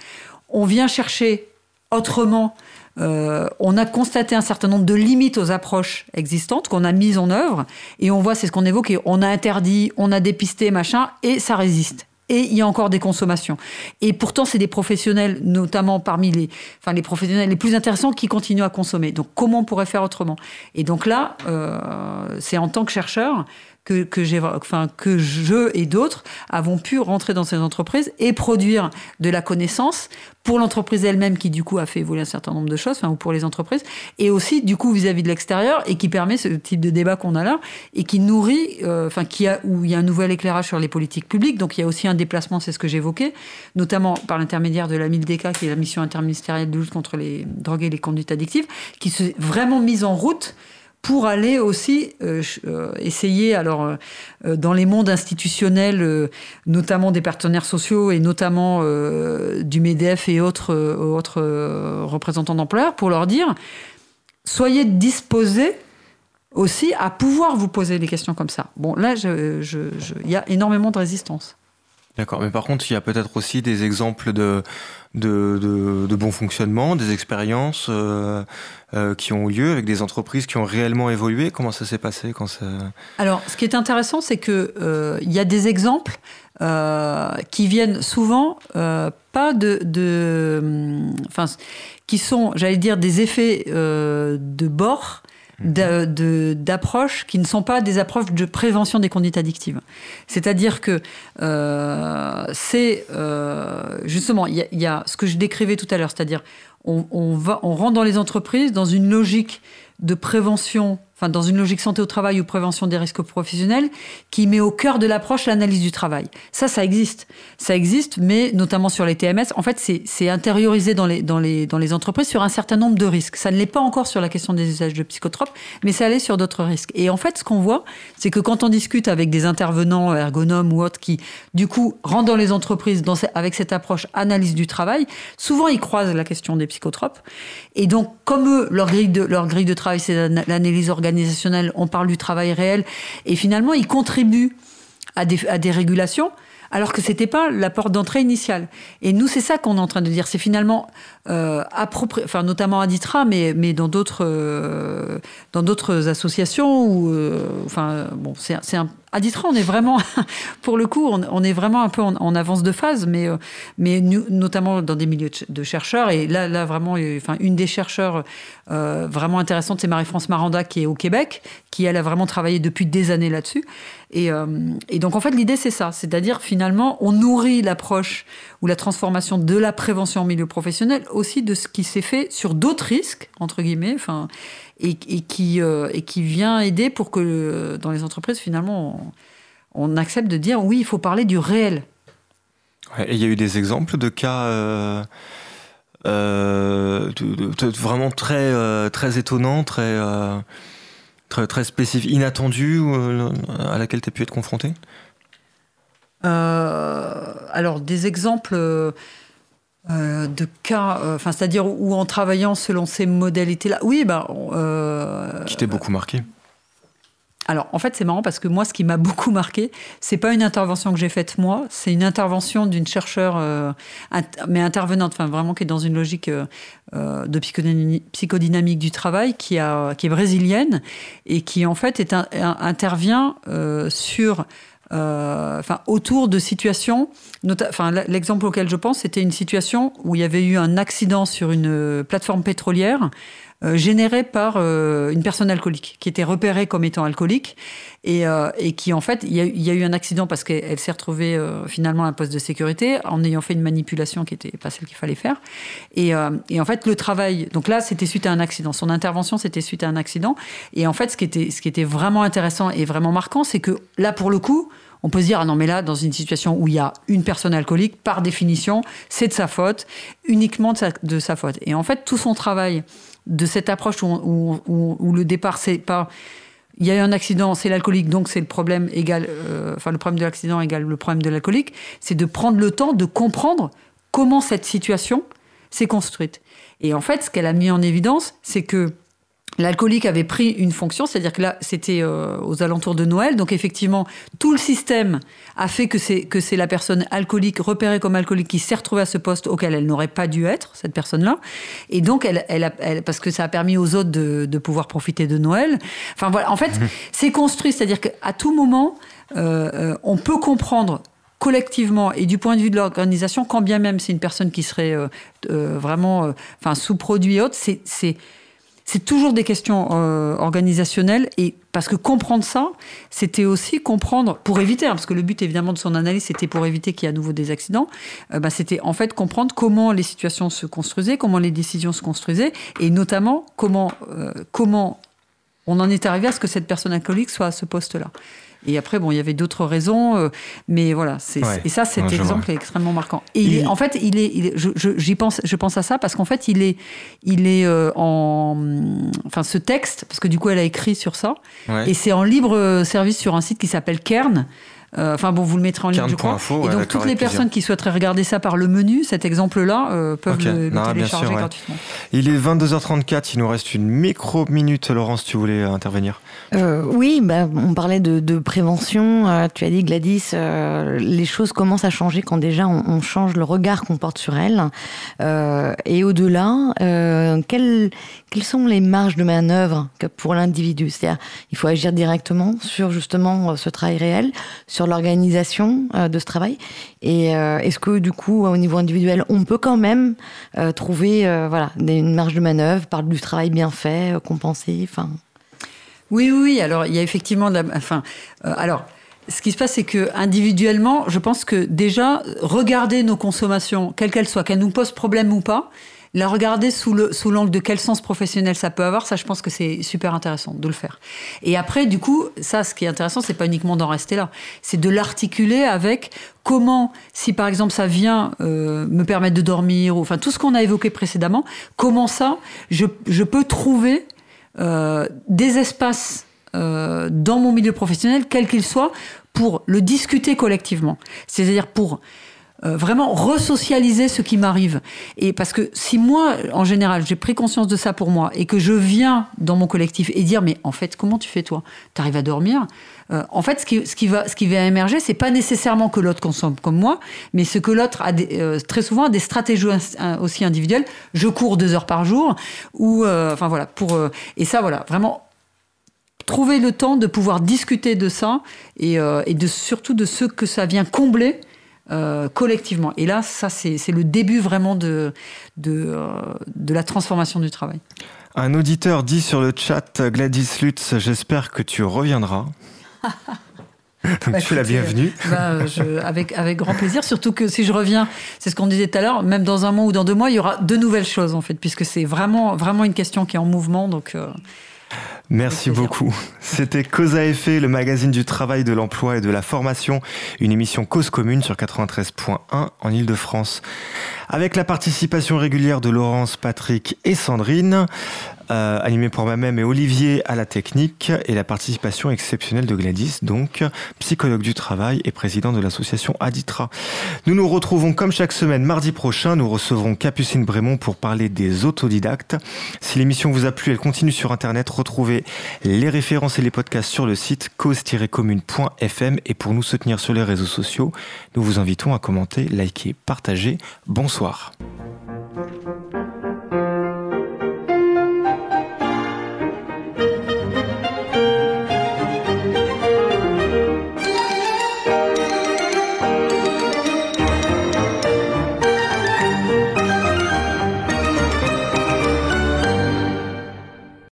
on vient chercher autrement. Euh, on a constaté un certain nombre de limites aux approches existantes qu'on a mises en œuvre, et on voit, c'est ce qu'on évoquait, on a interdit, on a dépisté, machin, et ça résiste et il y a encore des consommations. Et pourtant, c'est des professionnels, notamment parmi les, enfin, les professionnels les plus intéressants, qui continuent à consommer. Donc, comment on pourrait faire autrement? Et donc là, euh, c'est en tant que chercheur que, que, j'ai, enfin, que je et d'autres avons pu rentrer dans ces entreprises et produire de la connaissance pour l'entreprise elle-même qui du coup a fait évoluer un certain nombre de choses, enfin, ou pour les entreprises, et aussi du coup vis-à-vis de l'extérieur et qui permet ce type de débat qu'on a là et qui nourrit, euh, enfin qui a où il y a un nouvel éclairage sur les politiques publiques. Donc il y a aussi un déplacement, c'est ce que j'évoquais, notamment par l'intermédiaire de la MILDECA qui est la mission interministérielle de lutte contre les drogues et les conduites addictives, qui s'est vraiment mise en route pour aller aussi euh, euh, essayer, alors euh, dans les mondes institutionnels, notamment des partenaires sociaux et notamment du MEDEF et autres, autres représentants d'employeurs, pour leur dire soyez disposés aussi à pouvoir vous poser des questions comme ça. Bon, là, il y a énormément de résistance. D'accord, mais par contre, il y a peut-être aussi des exemples de, de, de, bon fonctionnement, des expériences euh, euh, qui ont eu lieu avec des entreprises qui ont réellement évolué. Comment ça s'est passé quand ça... Alors, ce qui est intéressant, c'est qu'il euh, y a des exemples qui viennent souvent pas de, de qui sont, j'allais dire, des effets de bord d'approches qui ne sont pas des approches de prévention des conduites addictives. C'est-à-dire que euh, c'est euh, justement, il y, a ce que je décrivais tout à l'heure, c'est-à-dire on, on, va, on rentre dans les entreprises dans une logique de prévention enfin dans une logique santé au travail ou prévention des risques professionnels, qui met au cœur de l'approche l'analyse du travail. Ça, ça existe. Ça existe, mais notamment sur les TMS, en fait, c'est intériorisé dans les, dans, les, dans les entreprises sur un certain nombre de risques. Ça ne l'est pas encore sur la question des usages de psychotropes, mais ça l'est sur d'autres risques. Et en fait, ce qu'on voit, c'est que quand on discute avec des intervenants ergonomes ou autres qui, du coup, rentrent dans les entreprises avec cette approche analyse du travail, souvent ils croisent la question des psychotropes. Et donc, comme eux, leur grille de, leur grille de travail, c'est l'analyse organisée on parle du travail réel, et finalement, ils contribuent à des, à des régulations alors que c'était pas la porte d'entrée initiale. Et nous, c'est ça qu'on est en train de dire. C'est finalement euh, approprié, enfin notamment à Ditra, mais, mais dans d'autres euh, associations ou euh, enfin bon, c'est un à Ditra, on est vraiment, <laughs> pour le coup, on, est vraiment un peu en, avance de phase, mais, euh, mais notamment dans des milieux de chercheurs. Et là, là vraiment, enfin, une des chercheurs euh, vraiment intéressantes, c'est Marie-France Maranda, qui est au Québec, qui, elle, a vraiment travaillé depuis des années là-dessus. Et, euh, et, donc, en fait, l'idée, c'est ça. C'est-à-dire, finalement, on nourrit l'approche ou la transformation de la prévention en milieu professionnel aussi de ce qui s'est fait sur d'autres risques, entre guillemets, et, qui, euh, et qui vient aider pour que euh, dans les entreprises, finalement, on, accepte de dire oui, il faut parler du réel. et il y a eu des exemples de cas. Euh, vraiment très, très étonnant, très, très, très spécifique, inattendu, à laquelle tu as pu être confronté? Alors, des exemples euh, de cas, euh, enfin, c'est-à-dire où en travaillant selon ces modalités-là, oui, ben. Euh, qui t'est beaucoup marqué alors, en fait, c'est marrant parce que moi, ce qui m'a <laughs> beaucoup marqué, c'est pas une intervention que j'ai faite moi, c'est une intervention d'une chercheure, mais intervenante, enfin vraiment qui est dans une logique de psychodynamique du travail, qui, a, qui est brésilienne et qui en fait est intervient sur euh, enfin, autour de situations. Enfin, l'exemple auquel je pense, c'était une situation où il y avait eu un accident sur une euh, plateforme pétrolière euh, généré par une personne alcoolique, qui était repérée comme étant alcoolique, et, et qui en fait, il y, a, eu un accident parce qu'elle s'est retrouvée finalement à un poste de sécurité en ayant fait une manipulation qui n'était pas celle qu'il fallait faire. Et, et, en fait, le travail, donc là, c'était suite à un accident. Son intervention, c'était suite à un accident. Et en fait, ce qui était, ce qui était vraiment intéressant et vraiment marquant, c'est que là, pour le coup, on peut se dire, ah non, mais là, dans une situation où il y a une personne alcoolique, par définition, c'est de sa faute, uniquement de sa, faute. Et en fait, tout son travail de cette approche où, le départ, c'est pas il y a eu un accident, c'est l'alcoolique, donc c'est le problème égal, euh, enfin le problème de l'accident égale le problème de l'alcoolique, c'est de prendre le temps de comprendre comment cette situation s'est construite. Et en fait, ce qu'elle a mis en évidence, c'est que L'alcoolique avait pris une fonction, c'est-à-dire que là, c'était euh, aux alentours de Noël. Donc, effectivement, tout le système a fait que c'est, que c'est la personne alcoolique, repérée comme alcoolique, qui s'est retrouvée à ce poste auquel elle n'aurait pas dû être, cette personne-là. Et donc, elle, elle, parce que ça a permis aux autres de, de, pouvoir profiter de Noël. Enfin, voilà. En fait, mmh. <laughs> c'est construit, c'est-à-dire qu'à tout moment, euh, euh, on peut comprendre collectivement et du point de vue de l'organisation, quand bien même c'est une personne qui serait vraiment enfin, sous-produit et autres, c'est, c'est toujours des questions euh, organisationnelles et parce que comprendre ça, c'était aussi comprendre pour éviter, hein, parce que le but évidemment de son analyse c'était pour éviter qu'il y ait à nouveau des accidents. Euh, bah, c'était en fait comprendre comment les situations se construisaient, comment les décisions se construisaient et notamment comment euh, comment on en est arrivé à ce que cette personne alcoolique soit à ce poste-là. Et après, bon, il y avait d'autres raisons, euh, mais voilà. C'est, et ça, cet exemple est extrêmement marquant. Et il, est, en fait, il est, il est je, j'y pense, je pense à ça parce qu'en fait, il est, il est euh, en, enfin, ce texte, parce que du coup, elle a écrit sur ça, et c'est en libre service sur un site qui s'appelle Kern. Euh, enfin bon, vous le mettrez en ligne, je crois. et donc toutes les personnes qui souhaiteraient regarder ça par le menu, cet exemple-là, euh, peuvent le, télécharger gratuitement. Il est 22h34, il nous reste une micro-minute. Laurence, tu voulais intervenir euh, Oui, bah, on parlait de, prévention. tu as dit, Gladys, les choses commencent à changer quand déjà on, change le regard qu'on porte sur elles. et au-delà, quelles, quelles sont les marges de manœuvre pour l'individu? C'est-à-dire, il faut agir directement sur justement ce travail réel, sur l'organisation euh, de ce travail. Et euh, est-ce que du coup, au niveau individuel, on peut quand même euh, trouver voilà, une marge de manœuvre par du travail bien fait, compensé enfin... Oui, oui, alors il y a effectivement de la... Enfin, alors, ce qui se passe, c'est que individuellement, je pense que déjà, regarder nos consommations, quelles qu'elles soient, qu'elles nous posent problème ou pas, la regarder sous l'angle de quel sens professionnel ça peut avoir, ça je pense que c'est super intéressant de le faire. Et après, du coup, ça ce qui est intéressant, c'est pas uniquement d'en rester là, c'est de l'articuler avec comment, si par exemple ça vient euh, me permettre de dormir, ou, enfin tout ce qu'on a évoqué précédemment, comment ça, je, je peux trouver euh, des espaces euh, dans mon milieu professionnel, quel qu'il soit, pour le discuter collectivement. C'est-à-dire pour euh, vraiment resocialiser ce qui m'arrive. Et parce que si moi, en général, j'ai pris conscience de ça pour moi et que je viens dans mon collectif et dire, mais en fait, comment tu fais toi? Tu arrives à dormir? Euh, En fait, ce qui, ce qui, va, ce qui va émerger, c'est pas nécessairement que l'autre consomme comme moi, mais ce que l'autre a euh, très souvent a des stratégies aussi individuelles. Je cours deux heures par jour, ou enfin voilà, pour et ça voilà, vraiment trouver le temps de pouvoir discuter de ça et, et de surtout de ce que ça vient combler euh, collectivement. Et là, ça, c'est le début vraiment de, de, euh, de, la transformation du travail. Un auditeur dit sur le chat, Gladys Lutz, j'espère que tu reviendras. <laughs> Donc bah, tu es la bienvenue. Bah, avec, avec grand plaisir, surtout que si je reviens, c'est ce qu'on disait tout à l'heure, même dans un mois ou dans deux mois, il y aura de nouvelles choses en fait, puisque c'est vraiment, vraiment une question qui est en mouvement. Donc, euh, Merci beaucoup. C'était Cause à effet, le magazine du travail, de l'emploi et de la formation, une émission cause commune sur 93.1 en Ile-de-France. avec la participation régulière de Laurence, Patrick et Sandrine. Euh, animé pour moi-même et Olivier à la technique et la participation exceptionnelle de Gladys, donc psychologue du travail et président de l'association Aditra. Nous nous retrouvons comme chaque semaine mardi prochain. Nous recevrons Capucine Brémond pour parler des autodidactes. Si l'émission vous a plu, elle continue sur Internet. Retrouvez les références et les podcasts sur le site cause-commune.fm et pour nous soutenir sur les réseaux sociaux, nous vous invitons à commenter, liker, partager. Bonsoir.